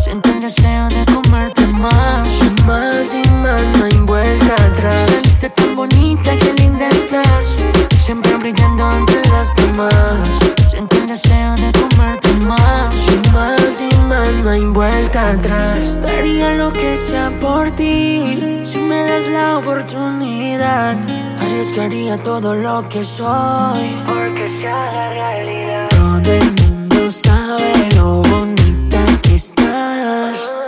Siento el deseo de comerte más. Y más y más, no hay vuelta atrás. Saliste tan bonita, qué linda estás. Siempre brillando entre las demás. Siento el deseo de comerte más. Y más y más, no hay vuelta atrás. Daría lo que sea por ti. Si me das la oportunidad. Arriesgaría todo lo que soy. Porque sea la realidad. Todo el mundo sabe lo bonita que estás.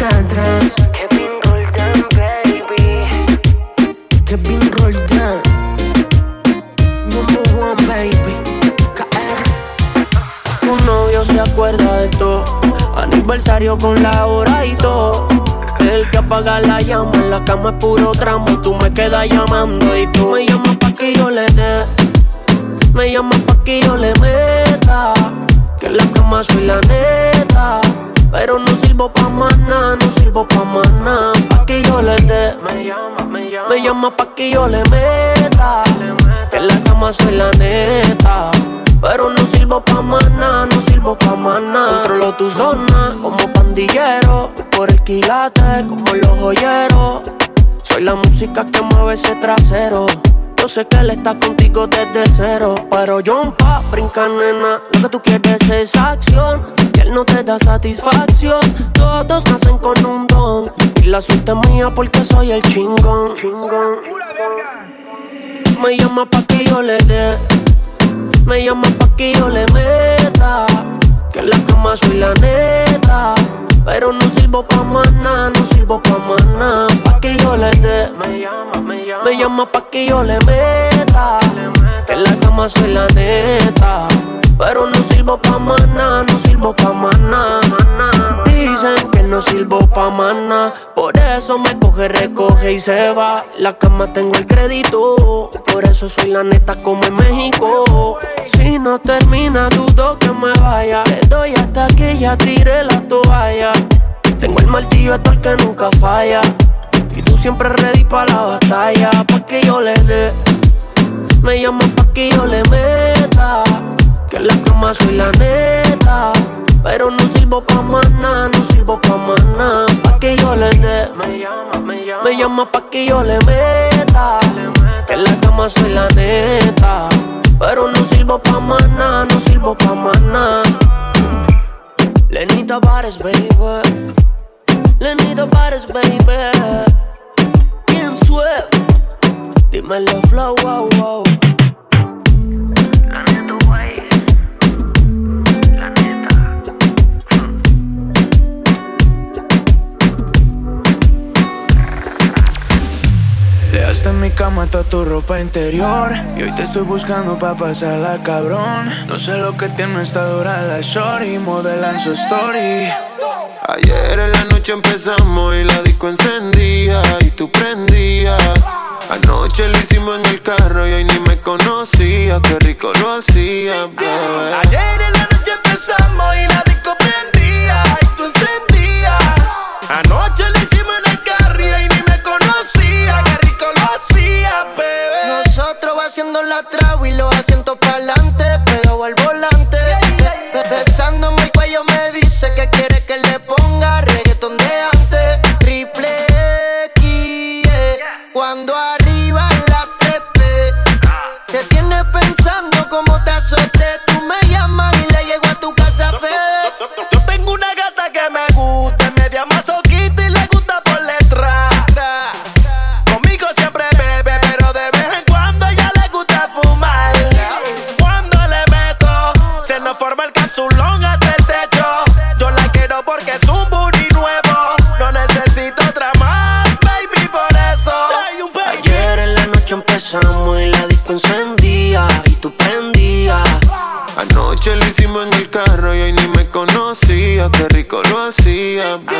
vuelta atrás. Kevin Roldán, baby. Kevin Roldán. Number one, baby. Tu novio se acuerda de todo. Aniversario con la hora y todo. El que apaga la llama en la cama es puro tramo. Y tú me quedas llamando y tú me llamas pa' que yo le dé. Me llamas pa' que yo le meta. Que en la cama soy la neta. Pero no sirvo pa' nada, no sirvo pa' nada. Pa' que yo le dé. Me llama, me llama. Me llama pa' que yo le meta. Que en la cama soy la neta. Pero no sirvo pa' nada, no sirvo pa' nada. Controlo tu zona como pandillero. Voy por el quilate como los joyeros. Soy la música que mueve ese trasero. Yo sé que él está contigo desde cero. Pero John pa' brinca, nena. Lo que tú quieres es acción. Y él no te da satisfacción. Todos nacen con un don. Y la suerte es mía porque soy el chingón. Me llama pa' que yo le dé. Me llama pa' que yo le meta. Que en la cama soy la neta. Pero no sirvo pa' nada, no sirvo pa' nada. Pa' que yo le dé. Me llama, me llama. Me llama pa' que yo le meta. Que en la cama soy la neta. Pero no sirvo pa' nada, no sirvo pa' nada. Dicen que no sirvo pa' nada. Por eso me coge, recoge y se va. La cama tengo el crédito. Por eso soy la neta como en México. Si no termina, dudo que me vaya. Le doy hasta que ya tire la toalla. Tengo el martillo hasta el que nunca falla. Y tú siempre ready pa' la batalla. Pa' que yo le dé. Me llama pa' que yo le meta. Que en la cama soy la neta. Pero no sirvo pa' nada, no sirvo pa' nada. Pa' que yo le dé. Me llama, me llama. Me llama pa' que yo le meta. Que en la cama soy la neta. Pero no sirvo pa' nada, no sirvo pa' nada. Lenita Bares, baby. Lenita Bares, baby. Bien suave. Dímelo, flow, wow, wow. Dejaste en mi cama toda tu ropa interior Y hoy te estoy buscando pa' pasarla cabrón No sé lo que tiene esta dura la shorty Modelan su story Ayer en la noche empezamos y la disco encendía y tú prendías. Anoche lo hicimos en el carro y hoy ni me conocía, qué rico lo hacía, bebé. Ayer en la noche empezamos y la disco prendía y tú encendías. Anoche lo y los asientos para adelante me up. Um,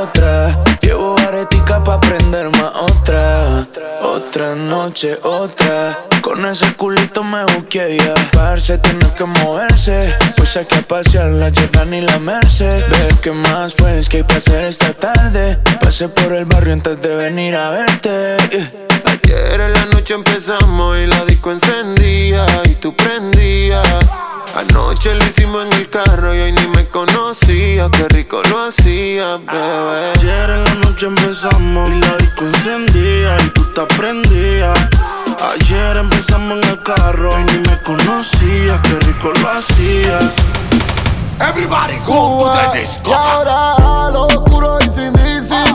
otra. Llevo aretica pa' prender más otra. Otra noche otra. Con ese culito me busqué ya. Parce, tienes que moverse. Pues hay que pasear la Jordan y la Merced. Ve que más pues que hay pa' hacer esta tarde. Pasé por el barrio antes de venir a verte. Eh. Ayer en la noche empezamos y la disco encendía y tú prendías. Anoche lo hicimos en el carro y hoy ni me conocía. Qué rico lo hacía, bebé. Ayer en la noche empezamos y la disco encendía y tú te aprendías. Ayer empezamos en el carro y ni me conocías. Qué rico lo hacías. Everybody go to the disco. Y ahora lo oscuro y sin disimulo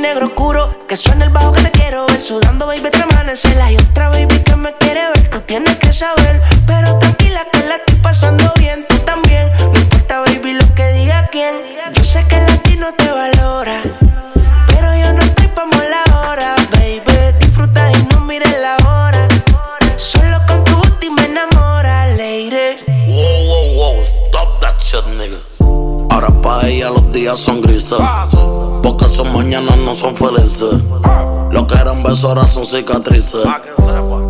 negro oscuro que suena el actrices. Lo que eran besos ahora son cicatrices.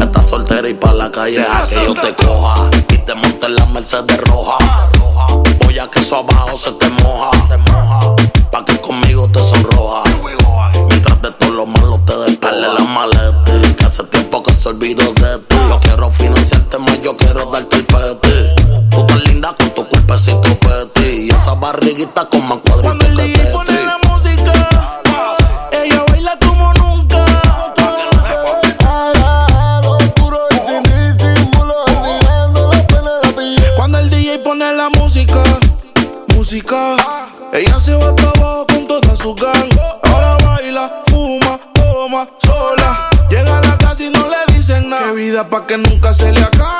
Estás soltera y pa' la calle a que yo te coja. Y te monte en la Mercedes roja. Voy a que eso abajo se te moja. Pa' que conmigo te sonroja. Mientras de todo lo malo te despele la maleta. Que hace tiempo que se olvidó de ti. Yo quiero financiarte más, yo quiero darte el pete. Tú tan linda con tu cuerpecito peti. Y esa barriguita con más cuadritos que te pa' que nunca se le acabe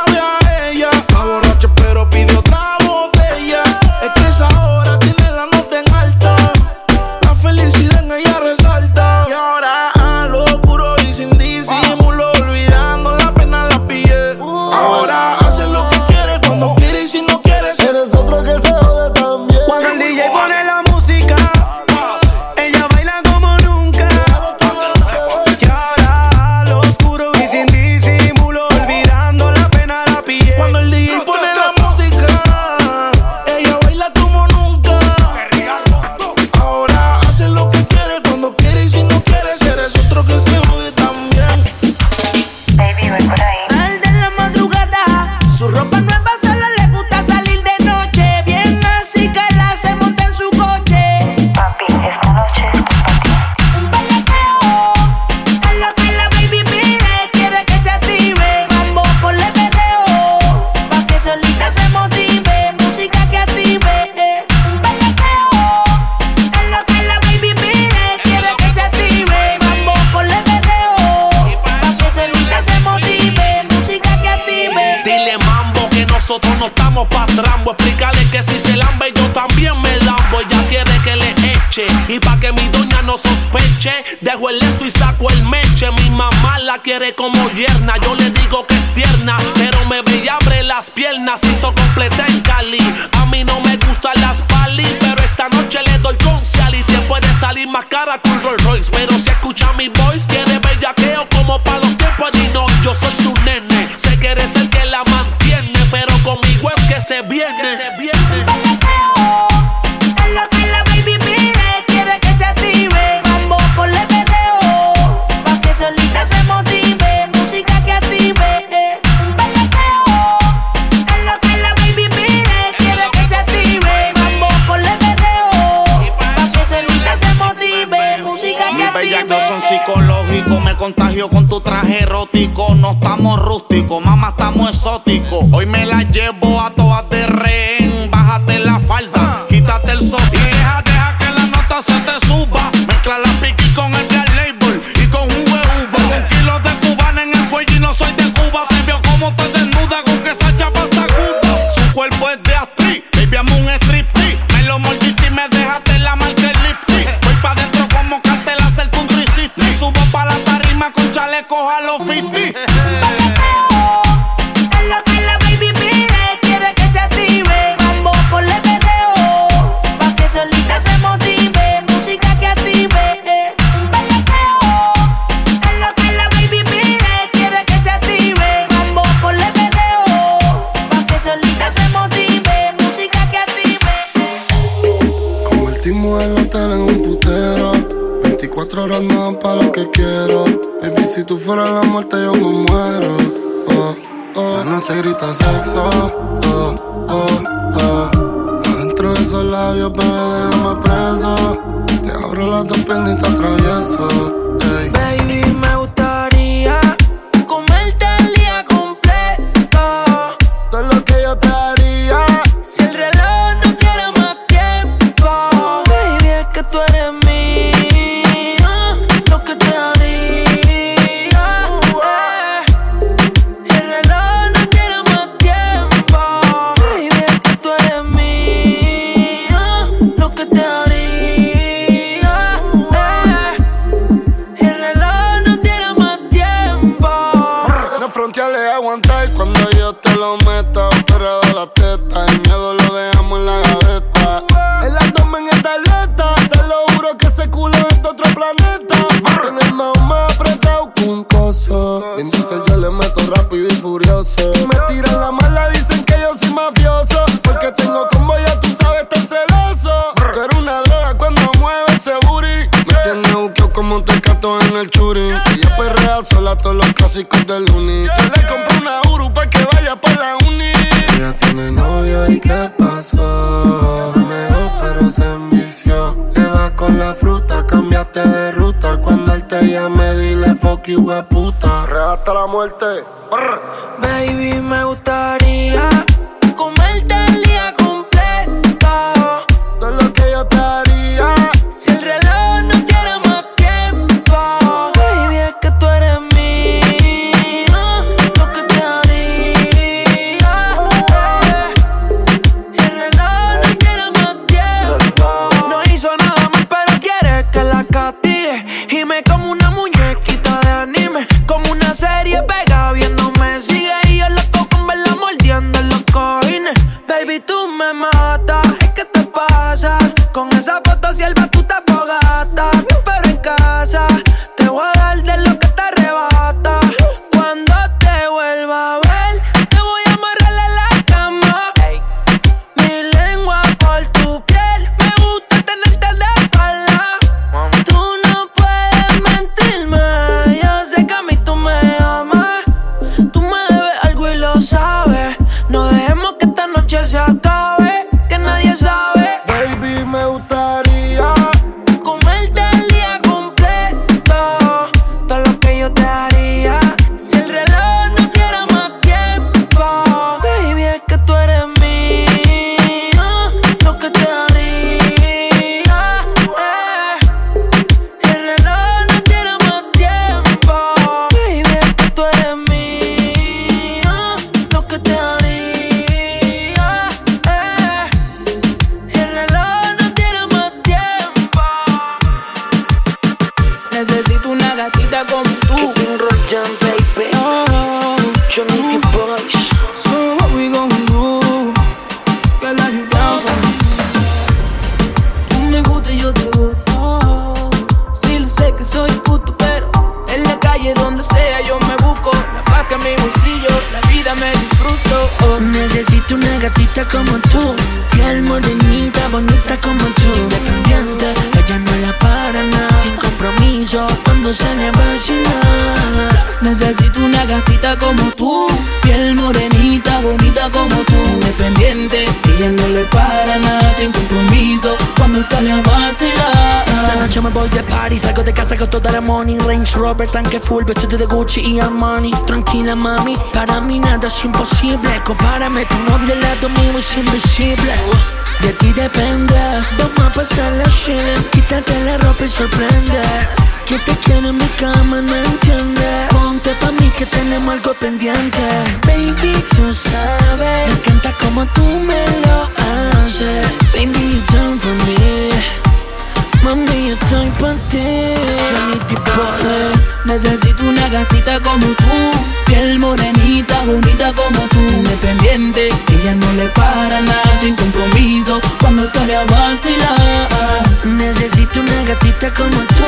Tranquila mami, para mí nada es imposible. Compárame, tu novio al lado mío es invisible. De ti depende, vamos a pasarla chile Quítate la ropa y sorprende. Que te quiero en mi cama, no entiende. Ponte pa' mí que tenemos algo pendiente. Baby, tú sabes. Me encanta como tú me lo haces Mami, yo estoy pa' ti Johnny the Boy Necesito una gatita como tú, piel morenita, bonita como tú, independiente, ella no le para nada, sin compromiso, cuando sale a vacilar. Necesito una gatita como tú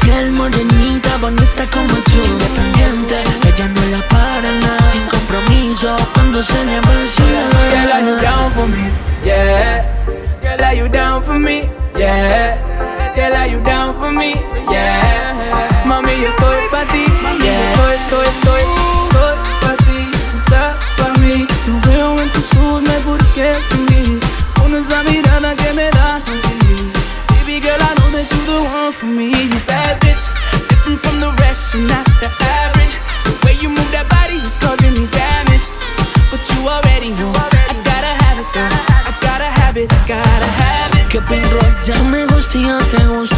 Piel morenita, bonita como tú Independiente, ella no la para nada Sin compromiso, cuando se le Girl, are you down for me? Yeah. Girl, are you down for me? Yeah. Girl, are you down for me? Yeah. Mami, yo estoy pa' ti. Yeah. Estoy, estoy, estoy, estoy pa' ti. Estás pa' mí. Te veo en tus ojos, no hay por qué fingir. Con esa mirada que me das así. Baby girl, I know that you're the one for me. You bad bitch, different from the rest. You're not the average. The way you move that body is causing me damage. But you already know I gotta have it though. I gotta have it, I gotta have it. Que pin rock yo te gusto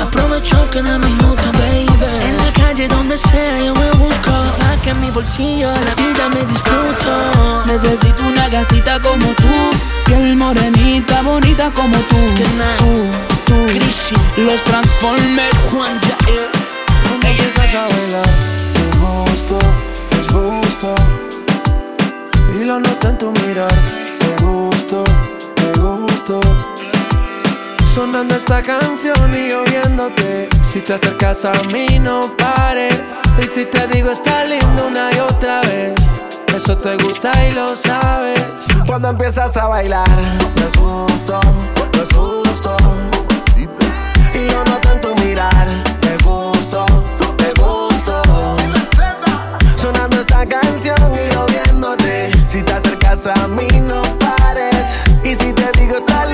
Aprovecho cada minuto, baby En la calle donde sea yo me busco Pa' que en mi bolsillo la vida me disfruto Necesito una gatita como tú, piel morenita, bonita como tú. Tú, tú. Los Transformers. Juan te acercas a mí no pares Y si te digo está lindo una y otra vez Eso te gusta y lo sabes Cuando empiezas a bailar, me asusto, me asusto. Y lo noto en tu mirar, te gusto, te gusto. Sonando esta canción y yo viéndote. Si te acercas a mí, no pares. Y si te digo está lindo,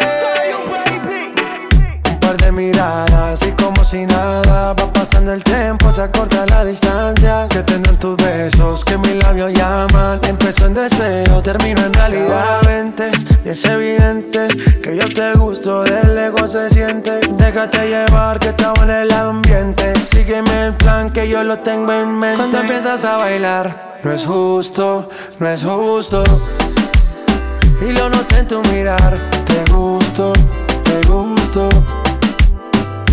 Par de miradas y como si nada va pasando el tiempo, se acorta la distancia que tendrán tus besos, que mis labios llaman. Empezó en deseo, termino en realidad. Vente, y es evidente que yo te gusto, del ego se siente. Déjate llevar que estamos en el ambiente. Sígueme el plan que yo lo tengo en mente. Cuando empiezas a bailar, no es justo, no es justo. Y lo noté en tu mirar, te gusto, te gusto.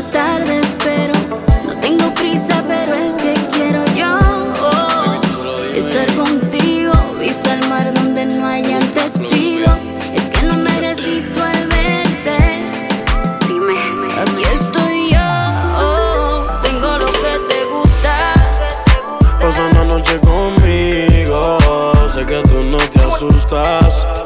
se tarde, espero. No tengo prisa, pero es que quiero yo oh, estar contigo. Vista al mar donde no hayan testigos. Es que no me resisto al verte. Dime, aquí estoy yo. oh, tengo lo que te gusta. Pasa una noche conmigo. Sé que tú no te asustas.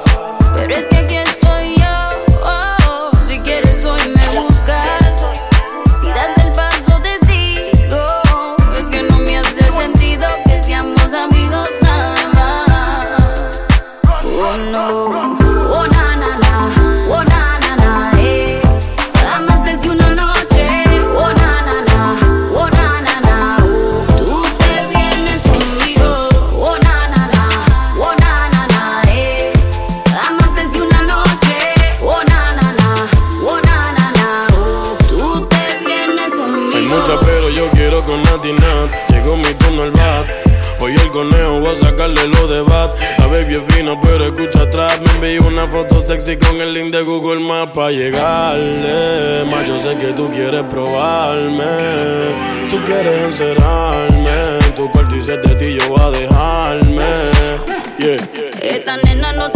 Esta nena no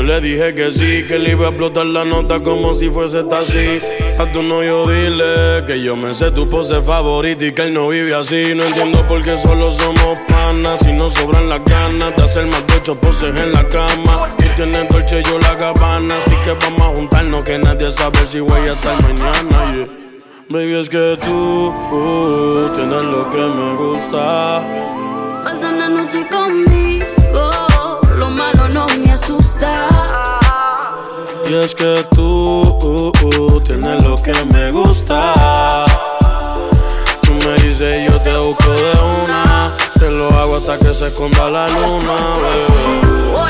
Yo le dije que sí, que le iba a explotar la nota como si fuese taxi. A tu novio dile que yo me sé tu pose favorita y que él no vive así. No entiendo por qué solo somos panas. Si no sobran las ganas de hacer más de ocho poses en la cama. Tú tienes dolce, yo la gabana. Así que vamos a juntarnos que nadie sabe si voy a estar mañana. Baby, es que tú uh, tienes lo que me gusta. Pasa una noche conmigo, Y es que tú uh, uh, tienes lo que me gusta. Tú me dices yo te busco de una. Te lo hago hasta que se esconda la luna, bebé. Oh